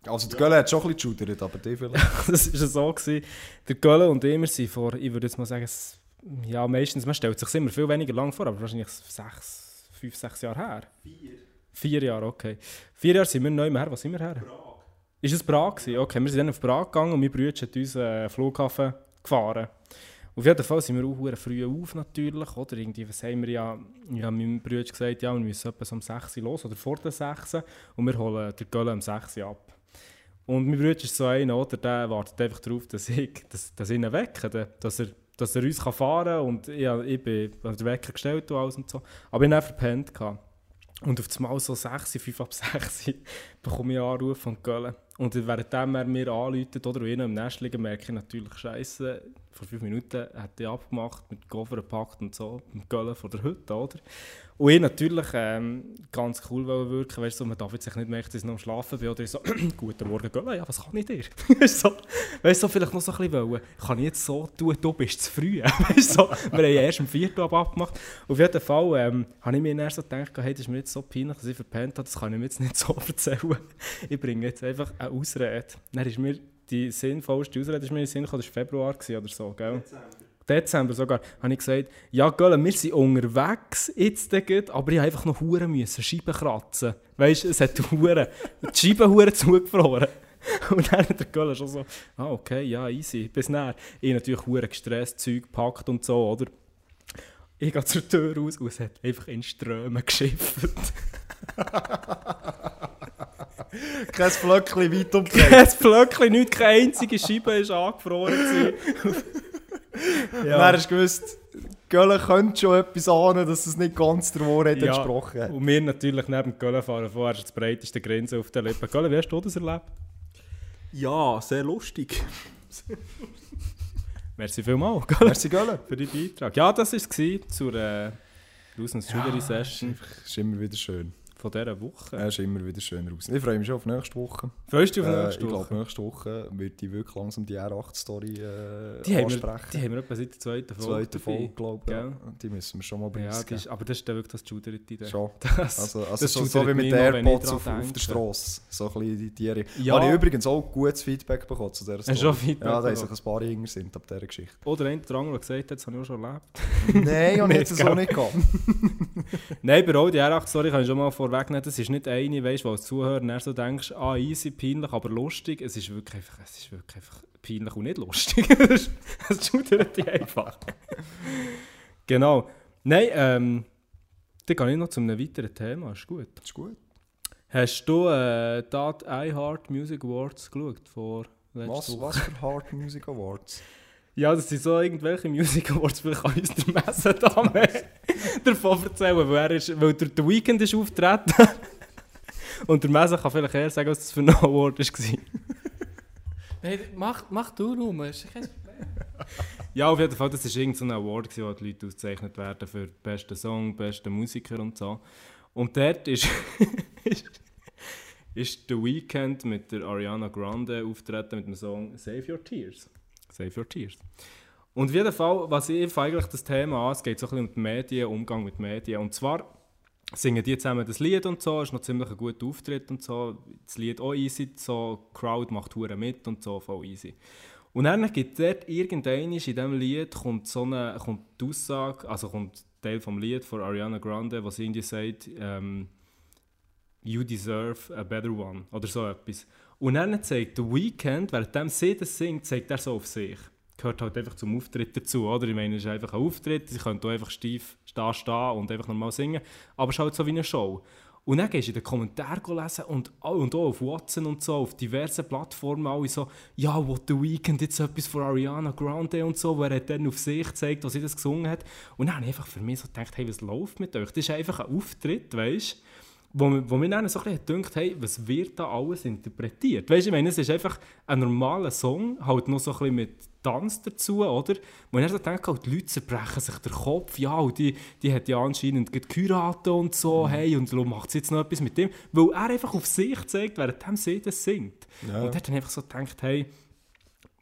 Also der Göller hat schon ein bisschen geschudert, aber die vielleicht. das war so. Gewesen. Der Gölle und ich, wir sind vor, ich würde jetzt mal sagen, es- ja, meistens, man stellt sich immer viel weniger lang vor, aber wahrscheinlich sechs, fünf, sechs Jahre her. Vier. Vier Jahre, okay. Vier Jahre sind wir neu mehr her. Was sind wir her? Prag. Ist es Prag gewesen? Okay, wir sind dann auf Prag gegangen und mein Bruder hat uns äh, Flughafen gefahren. Auf jeden Fall sind wir auch früh auf natürlich, oder? Irgendwie, was haben wir ja, ja meinem Bruder gesagt, ja, wir müssen etwa um 6 Uhr los, oder vor der 6 Uhr, und wir holen den Gölle um 6 Uhr ab. Und mein Bruder ist so einer, oder, der wartet einfach darauf, dass ich, dass, dass ich ihn wecke, dass er, dass er uns fahren kann. Und ja, ich bin an den Wecker gestellt und alles und so. Aber ich habe verpennt. Und auf einmal so 6, 5 ab 6 bekomme ich einen Anruf von Köln. Und währenddem er mir anläutet oder noch im Nest liege, merke ich natürlich, Scheiße, vor 5 Minuten hat er abgemacht, mit Koffer gepackt und so, mit Köln von der Hütte, oder? Und ich natürlich ähm, ganz cool wirken, weißt du, so, man darf jetzt nicht merken, dass ich noch am Schlafen bin, oder ich so, «Guten Morgen, Köln, ja, was kann ich dir?» So, weißt du, so vielleicht noch so ein bisschen wollen, kann ich jetzt so tun, du bist zu früh, weißt so, wir haben ja erst 4 Uhr abgemacht. Auf jeden Fall ähm, habe ich mir dann so gedacht, hey, das ist mir jetzt so peinlich, dass ich verpennt habe, das kann ich mir jetzt nicht so erzählen. Ich bringe jetzt einfach eine Ausrede. Dann ist mir die sinnvollste Ausrede, ist mir in den Sinn gekommen, das war Februar oder so, gell? Dezember sogar, habe ich gesagt, ja, Gölle, wir sind unterwegs, jetzt gut, aber ich einfach noch Huren müssen, Scheiben kratzen. Weißt du, es hat Huren, die Scheiben Huren zugefroren. Und dann hat der Gölle schon so, ah, okay, ja, easy, bis näher. Ich natürlich Huren gestresst, Zeug gepackt und so, oder? Ich gehe zur Tür raus und es hat einfach in Strömen geschifft. Kein Flöckchen weit und Kein Flöckchen, nicht keine einzige Scheibe ist angefroren. Ja. Dann hast du gewusst, Göller könnte schon etwas ahnen, dass es nicht ganz der Wahrheit Ja. entsprochen hat. Und wir natürlich neben dem Gölle fahren vorher das breiteste Grinsen auf den Lippen. Gölle, wie hast du das erlebt? Ja, sehr lustig. Merci vielmals, Gölle, Merci, Göller. für deinen Beitrag. Ja, das war es zur äh, Rausens Schüleri Session Das ist immer wieder schön. Von dieser Woche. Ja, ist immer wieder schön raus. Ich freue mich schon auf nächste Woche. Freust du auf Äh, nächste ich Woche? glaube, nächste Woche wird ich wirklich langsam die R8-Story äh, die, haben wir, ansprechen. die haben wir etwa seit der zweiten Folge. Zweite. Folge, glaube ich. Ja. Die müssen wir schon mal Ja, die ist, aber das ist dann wirklich das Judert-Idee. Schon. Das, Also, also das so, so wie mit den ich AirPods auf, auf der Straße. So ein bisschen die Tiere. Ja. Habe ich übrigens auch gutes Feedback bekommen zu dieser Story. schon Feedback Ja, da bekommen? sich ein paar Jünger sind ab dieser Geschichte. Oder ein oder andere, der gesagt hat, das habe ich auch schon erlebt. Nein, ich habe so gell? nicht gehabt. Nein, bei all die R8-Story kann ich schon mal vorwegnehmen, das ist nicht eine, weißt, wo als Zuhörer so denkst, ah, easy, peinlich, aber lustig. Es ist wirklich einfach, es ist wirklich einfach peinlich und nicht lustig. Es schudert dich einfach. genau. Nein, ähm, dann gehe ich noch zu einem weiteren Thema, ist gut. ist gut. Hast du äh, die iHeart Music Awards geschaut vor letzter Was, Woche? was für Hard Music Awards? Ja, das sind so irgendwelche Music Awards, vielleicht kann uns der Messe da mehr davon erzählen, weil, er ist, weil der, der Weekend ist auftreten. Und der Messe kann vielleicht eher sagen, was das für ein Award war. Nein, mach, mach du rum. ist kein- Ja, auf jeden Fall, das war irgendein so Award, gewesen, wo die Leute ausgezeichnet werden für den besten Song, besten Musiker und so. Und dort ist, ist, ist The Weeknd mit der Ariana Grande auftreten mit dem Song Save Your Tears. Save Your Tears. Und auf jeden Fall, was ich eigentlich das Thema an, es geht so ein bisschen um die Medien, Umgang mit Medien. Und zwar singen die zusammen das Lied und so, ist noch ziemlich ein guter Auftritt und so. Das Lied auch easy, so, Crowd macht Hure mit und so, voll easy. Und dann gibt es dort irgendein in diesem Lied kommt so eine, kommt die Aussage, also kommt Teil vom Lied von Ariana Grande, was irgendwie sagt, ähm, You deserve a better one oder so etwas. Und dann zeigt The Weeknd, während sie das singt, zeigt er so auf sich. Gehört halt einfach zum Auftritt dazu, oder? Ich meine, es ist einfach ein Auftritt, sie können einfach steif da stehen und einfach normal singen, aber es ist halt so wie eine Show. Und dann gehst du in den Kommentaren lesen und, auch- und auch auf Watson und so, auf diversen Plattformen, alle so, ja, what the Weekend, jetzt etwas von Ariana Grande und so, wo er dann auf sich zeigt, was sie das gesungen hat. Und dann habe ich einfach für mich so gedacht, hey, was läuft mit euch? Das ist einfach ein Auftritt, weißt du? Wo, wo mir dann so ein bisschen gedacht hey, was wird da alles interpretiert? Weißt du, ich meine, es ist einfach ein normaler Song, halt noch so ein bisschen mit Tanz dazu, oder? Wo ich so denke, oh, die Leute zerbrechen sich den Kopf, ja, und die, die hat ja anscheinend geheiratet und so, Mhm. hey, und macht sie jetzt noch etwas mit dem, weil er einfach auf sich zeigt, während sie das singt. Ja. Und er hat dann einfach so gedacht, hey,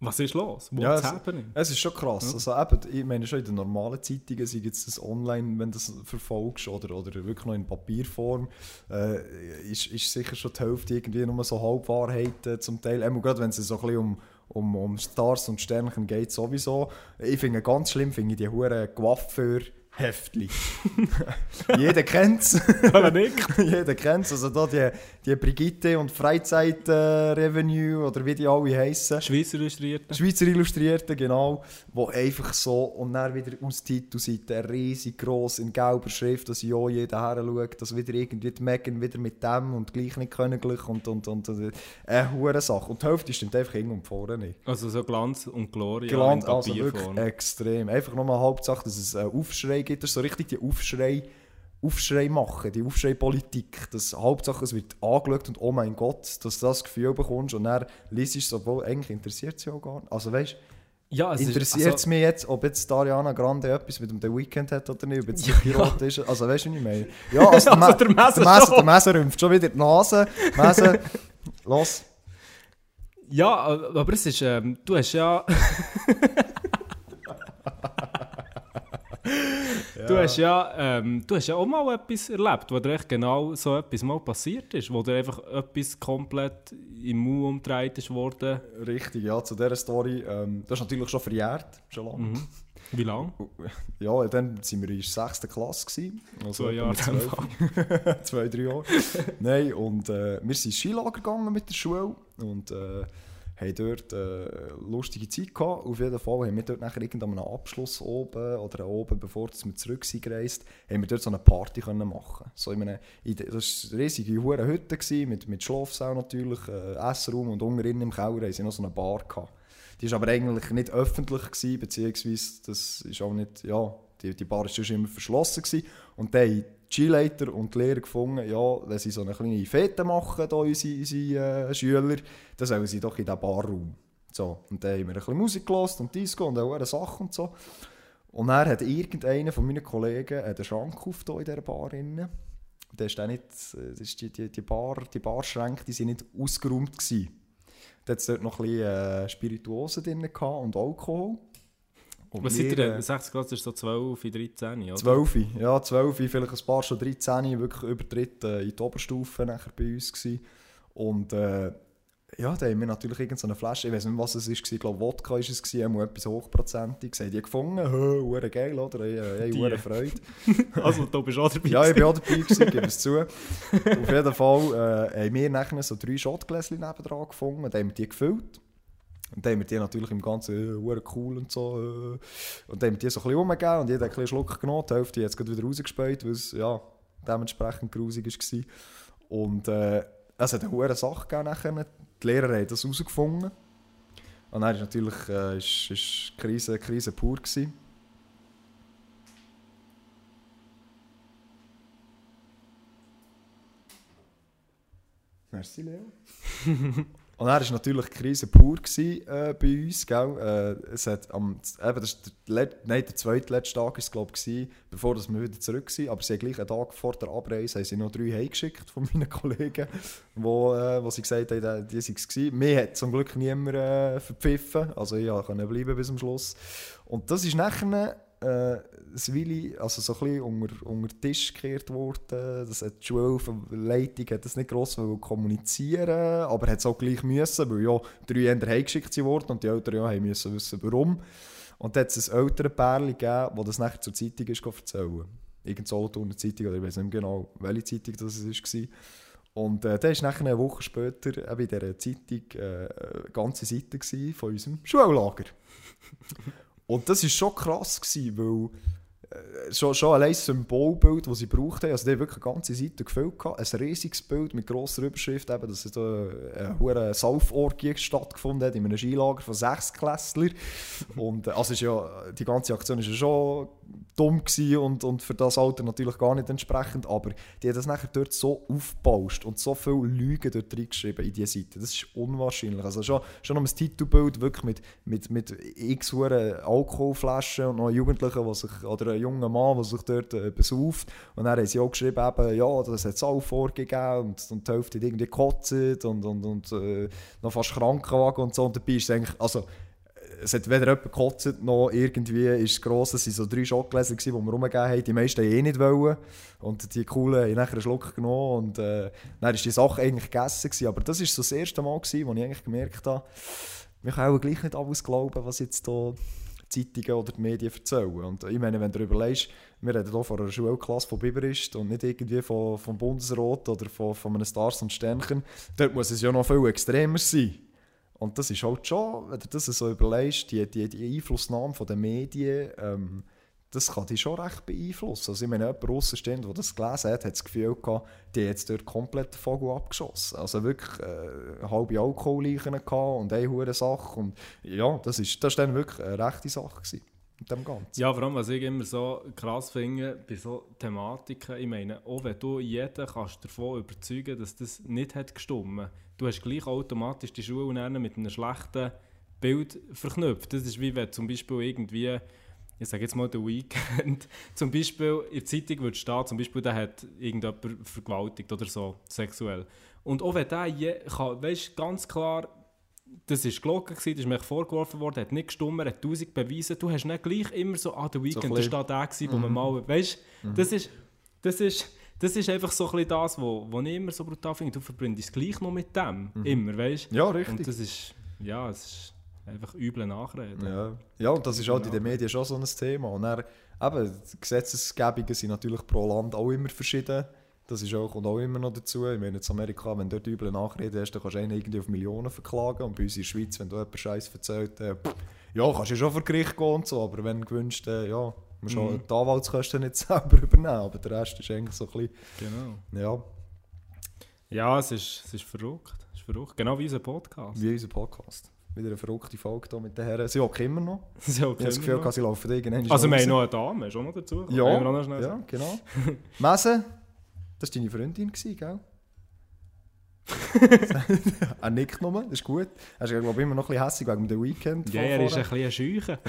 was ist los? Ja, What's es- happening? Es ist schon krass. Also eben, ich meine schon in den normalen Zeitungen, sei jetzt das online, wenn du das verfolgst, oder, oder wirklich noch in Papierform, äh, ist, ist sicher schon die Hälfte irgendwie nur so Halbwahrheiten zum Teil. Einmal gerade wenn es so ein bisschen um, um, um Stars und Sternchen geht, sowieso. Ich finde ganz schlimm, finde ich die huren Coiffeur Heftli. Jeder kennt es. Jeder kennt es. Also da die, die Brigitte und Freizeit äh, Revenue oder wie die alle heißen. Schweizer Illustrierte. Schweizer Illustrierte, genau, wo einfach so und dann wieder aus Titelseite riesig gross in gelber Schrift, dass ja jeder her schaut, dass wieder irgendwie die Megan wieder mit dem und gleich nicht königlich und und und, und eine hure Sache. Und die Hälfte stimmt einfach hin und vorne nicht. Also so Glanz und Gloria in also wirklich extrem. Einfach nur mal Hauptsache, dass es einen Aufschrei gibt. Das ist so richtig die Aufschrei, Aufschrei machen, die Aufschrei-Politik. Das Hauptsache, es wird angeschaut und oh mein Gott, dass du das Gefühl bekommst und dann liest du es, obwohl eigentlich interessiert es ja auch gar nicht. Also weißt ja, es interessiert es also- mich jetzt, ob jetzt Ariana Grande etwas mit dem The Weeknd hat oder nicht, ob jetzt ein Pilot ist. Also weißt du, was ich meine? Ja, also, der, Also der, der Messer der, Messer, schon. der Messer rümpft schon wieder die Nase. Messer, los. Ja, aber es ist, ähm, du hast ja... Du, hast ja, ähm, du hast ja auch mal etwas erlebt, wo dir echt genau so etwas mal passiert ist, wo dir einfach etwas komplett im Mund umgedreht ist worden. Richtig, ja, zu dieser Story. Ähm, das ist natürlich schon verjährt, schon lange. Mhm. Wie lange? Ja, dann waren wir in der 6. Klasse. Gewesen, also Zwei Jahre mit in dem 12. Zwei, drei Jahre. Nein, und äh, wir sind ins Skilager gegangen mit der Schule und äh, haben dort äh, lustige Zeit gehabt. Auf jeden Fall haben wir dort nachher irgendeinen Abschluss oben oder oben, bevor wir zurück sind gereist, haben wir dort so eine Party können machen. So in einem, in das war eine riesige hure Hütte gewesen, mit, mit Schlafsaal natürlich, äh, Essraum und unten im Keller haben sie noch so eine Bar gehabt. Die war aber eigentlich nicht öffentlich, gewesen, beziehungsweise das ist auch nicht, ja, die, die Bar war sonst immer verschlossen. Gewesen. Und dann Skileiter und die Lehrer gefunden, ja, wenn sie so eine kleine Fete machen, da unsere, unsere äh, Schüler, dann sollen sie doch in diesen Barraum. So, und dann haben wir ein bisschen Musik gehört und Disco und auch eine Sache und so. Und dann hat irgendeiner von meinen Kollegen den Schrank auf in dieser Bar. Drin. Ist nicht, äh, ist die, die, die, Bar, die Barschränke die sind nicht ausgeräumt. Gewesen. Da hat es dort noch ein bisschen äh, Spirituosen drin und Alkohol. Und Was seid ihr wir, denn? äh, 60 Grad ist so 12, 13, oder? 12, ja, 12, vielleicht ein paar schon 13, wirklich übertritt äh, in die Oberstufe nachher bei uns gewesen. Und äh, ja, da haben wir natürlich irgendeine Flasche, ich weiß nicht, was es ist, ich glaube Wodka war es, einmal etwas hochprozentiges, haben die gefunden, hure geil, oder? Ich, Die. hure Freude. Also du bist auch dabei. Ja, ich war auch dabei, gewesen, gebe es zu. Auf jeden Fall äh, haben wir nachher so drei Shotgläschen nebendran gefunden, und dann haben wir die gefüllt. Und dann haben wir die natürlich im Ganzen äh, cool und so. Äh, und dann haben wir die so ein bisschen umgegeben und jeder hat ein bisschen Schluck genommen. Die Hälfte hat es wieder rausgespäut, weil es ja, dementsprechend grusig war. Und äh, es hat eine hohe Sache gegeben nachher. Die Lehrer haben das herausgefunden. Und dann ist natürlich äh, ist, ist Krise, Krise pur gewesen. Merci, Leo. Und er war natürlich Krise pur gewesen, äh, bei uns. Gell? Äh, es hat am, eben, das der, nein, der zweitletzte Tag ist ich, gewesen, bevor wir wieder zurück sind. Aber sie haben gleich einen Tag vor der Abreise haben sie noch drei heimgeschickt von meinen Kollegen, wo, äh, wo sie gesagt haben, die, die waren es. Mir hat zum Glück niemand äh, verpfiffen. Also ich konnte bleiben bis zum Schluss. Und das ist nachher äh, das Willi, also so ein bisschen unter, unter den Tisch gekehrt worden. Das hat die Schulleitung hat das nicht gross kommunizieren, aber hat es auch gleich müssen, weil ja drei Kinder heimgeschickt wurden und die Eltern ja haben müssen wissen, warum. Und dann hat es ein älteres Pärchen gegeben, das das nachher zur Zeitung ist erzählen. Irgend so eine Zeitung, oder ich weiß nicht mehr genau, welche Zeitung das war. Und äh, dann war nachher eine Woche später eben in dieser Zeitung äh, eine ganze Seite von unserem Schullager. Und das war schon krass, gewesen, weil schon, schon allein das Symbolbild, das sie gebraucht haben, also die haben wirklich eine ganze Seite gefüllt, ein riesiges Bild mit grosser Überschrift, eben, dass da eine hohe Sauforgie stattgefunden hat in einem Skilager von Sechsklässler. und äh, also ist ja, die ganze Aktion ist ja schon dumm und, und für das Alter natürlich gar nicht entsprechend, aber die haben das nachher dort so aufgebauscht und so viele Lügen dort reingeschrieben in diese Seite, das ist unwahrscheinlich. Also schon, schon noch ein Titelbild wirklich mit, mit, mit x Alkoholflaschen und noch Jugendlichen, der sich, oder einen jungen Mann, der sich dort äh, besauft und dann haben sie auch geschrieben, eben, ja, das hat es auch vorgegeben und, und die Hälfte hat irgendwie gekotzt und, und, und äh, noch fast Krankenwagen und so und dabei ist es eigentlich, also es hat weder jemand gekotzt, noch irgendwie ist es gross. Es waren so drei Schockgläser, die wir rumgegeben haben. Die meisten haben eh nicht wollen. Und die coolen haben nachher einen Schluck genommen. Und äh, dann war die Sache eigentlich gegessen. Gewesen. Aber das war so das erste Mal, gewesen, wo ich eigentlich gemerkt habe, wir können auch gleich nicht alles glauben, was jetzt hier Zeitungen oder die Medien erzählen. Und ich meine, wenn du überlegst, wir reden hier von einer Schulklasse von Biberist und nicht irgendwie von, vom Bundesrat oder von, von einem Stars und Sternchen, dort muss es ja noch viel extremer sein. Und das ist halt schon, wenn du das so überlegst, die, die, die Einflussnahme den Medien, ähm, das kann dich schon recht beeinflussen. Also ich meine, jemand außenstehend, der das gelesen hat, hat das Gefühl gehabt, die hat jetzt dort komplett den Vogel abgeschossen. Also wirklich äh, halbe Alkoholleichen und eine hure Sache. Und ja, das ist, das ist dann wirklich eine rechte Sache gewesen. Mit dem Ganzen. Ja, vor allem, was ich immer so krass finde bei so Thematiken, ich meine, auch wenn du jeden kannst davon überzeugen dass das nicht hat gestimmt, du hast gleich automatisch die Schuhe dann mit einem schlechten Bild verknüpft. Das ist wie wenn zum Beispiel irgendwie, ich sage jetzt mal der Weekend, zum Beispiel in der Zeitung würde stehen, zum Beispiel, der hat irgendjemand vergewaltigt oder so, sexuell. Und auch wenn der, je, kann, weißt, ganz klar, das war gelogen, das ist mir vorgeworfen worden, hat nicht gestimmt, hat tausend Beweise. Du hast nicht gleich immer so, ah, der Weekend, ein das war der, gewesen, wo man mal, weißt das ist, das ist, das ist einfach so ein das, was wo, ich immer so brutal finde. Du verbindest es gleich noch mit dem, immer, weißt Ja, Und richtig. das ist, ja, es ist einfach üble Nachreden. Ja. ja, und das ist halt in den Medien schon so ein Thema. Und dann, eben, die Gesetzesgebungen sind natürlich pro Land auch immer verschieden. Das ist auch, kommt auch immer noch dazu. Ich meine, in Amerika, wenn du dort üble Nachreden hast, dann kannst du einen irgendwie auf Millionen verklagen. Und bei uns in der Schweiz, wenn du jemand Scheiß erzählt, äh, ja, kannst du schon vor Gericht gehen und so, aber wenn du gewünscht, äh, ja, musst du Mhm. die Anwaltskosten nicht selber übernehmen. Aber der Rest ist eigentlich so ein bisschen, Genau. ja, Ja, es ist, es ist verrückt. Es ist verrückt. Genau wie unser Podcast. wie unser Podcast. Wieder eine verrückte Folge hier mit den Herren. Sie hocken immer noch. So, Ich habe das Gefühl, noch. sie laufen irgendwann also, wir haben noch eine Dame, auch noch dazu. Ja, noch ja genau. Messe, das war deine Freundin, gewesen, gell? er nickt nur, das ist gut. Er ist, glaube ich, immer noch ein bisschen hässlich wegen dem Weekend. Ja, er ist ein bisschen ein Scheuche.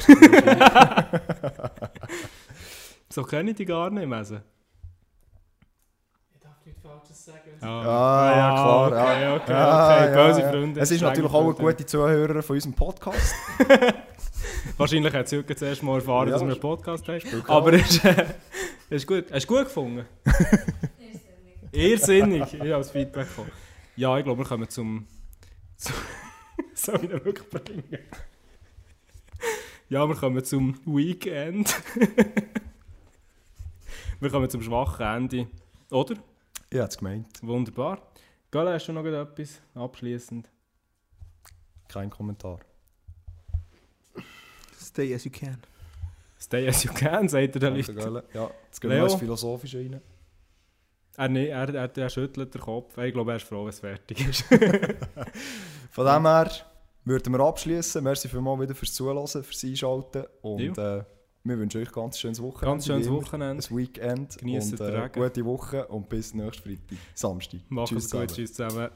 so kenne ich die gar nicht, Messe. Sagen. Ah, ja, klar. Okay, ja. okay, Ah, okay. ja, Böse ja. Freunde. Es ist natürlich auch eine gute Zuhörer von unserem Podcast. Wahrscheinlich hat heute zuerst mal erfahren, Ja, dass wir einen Podcast haben. Aber es ist, äh, ist gut. Hast du gut gefunden? Irrsinnig. Ich habe das Feedback bekommen. Ja, ich glaube, wir kommen zum... zum Soll ich ihn wirklich bringen? Ja, wir kommen zum Weekend. wir kommen zum schwachen Ende. Oder? Ich hätte es gemeint. Wunderbar. Gala, hast du noch etwas abschließend? Kein Kommentar. Stay as you can. Stay as you can, sagt er der Danke, Leute. Gelle. Ja, jetzt gehen wir ins Philosophische rein. Er, nee, er, er, er schüttelt den Kopf. Ich glaube, er ist froh, wenn es fertig ist. Von dem her würden wir abschließen. Merci vielmals wieder fürs Zuhören, fürs Einschalten. Und äh, wir wünschen euch ganz schönes Wochenende. Ganz schönes. Wochenende. Ein Weekend. Genießt und, äh, gute Woche und bis nächsten Freitag, Samstag. Macht es gut. zusammen. Tschüss zusammen.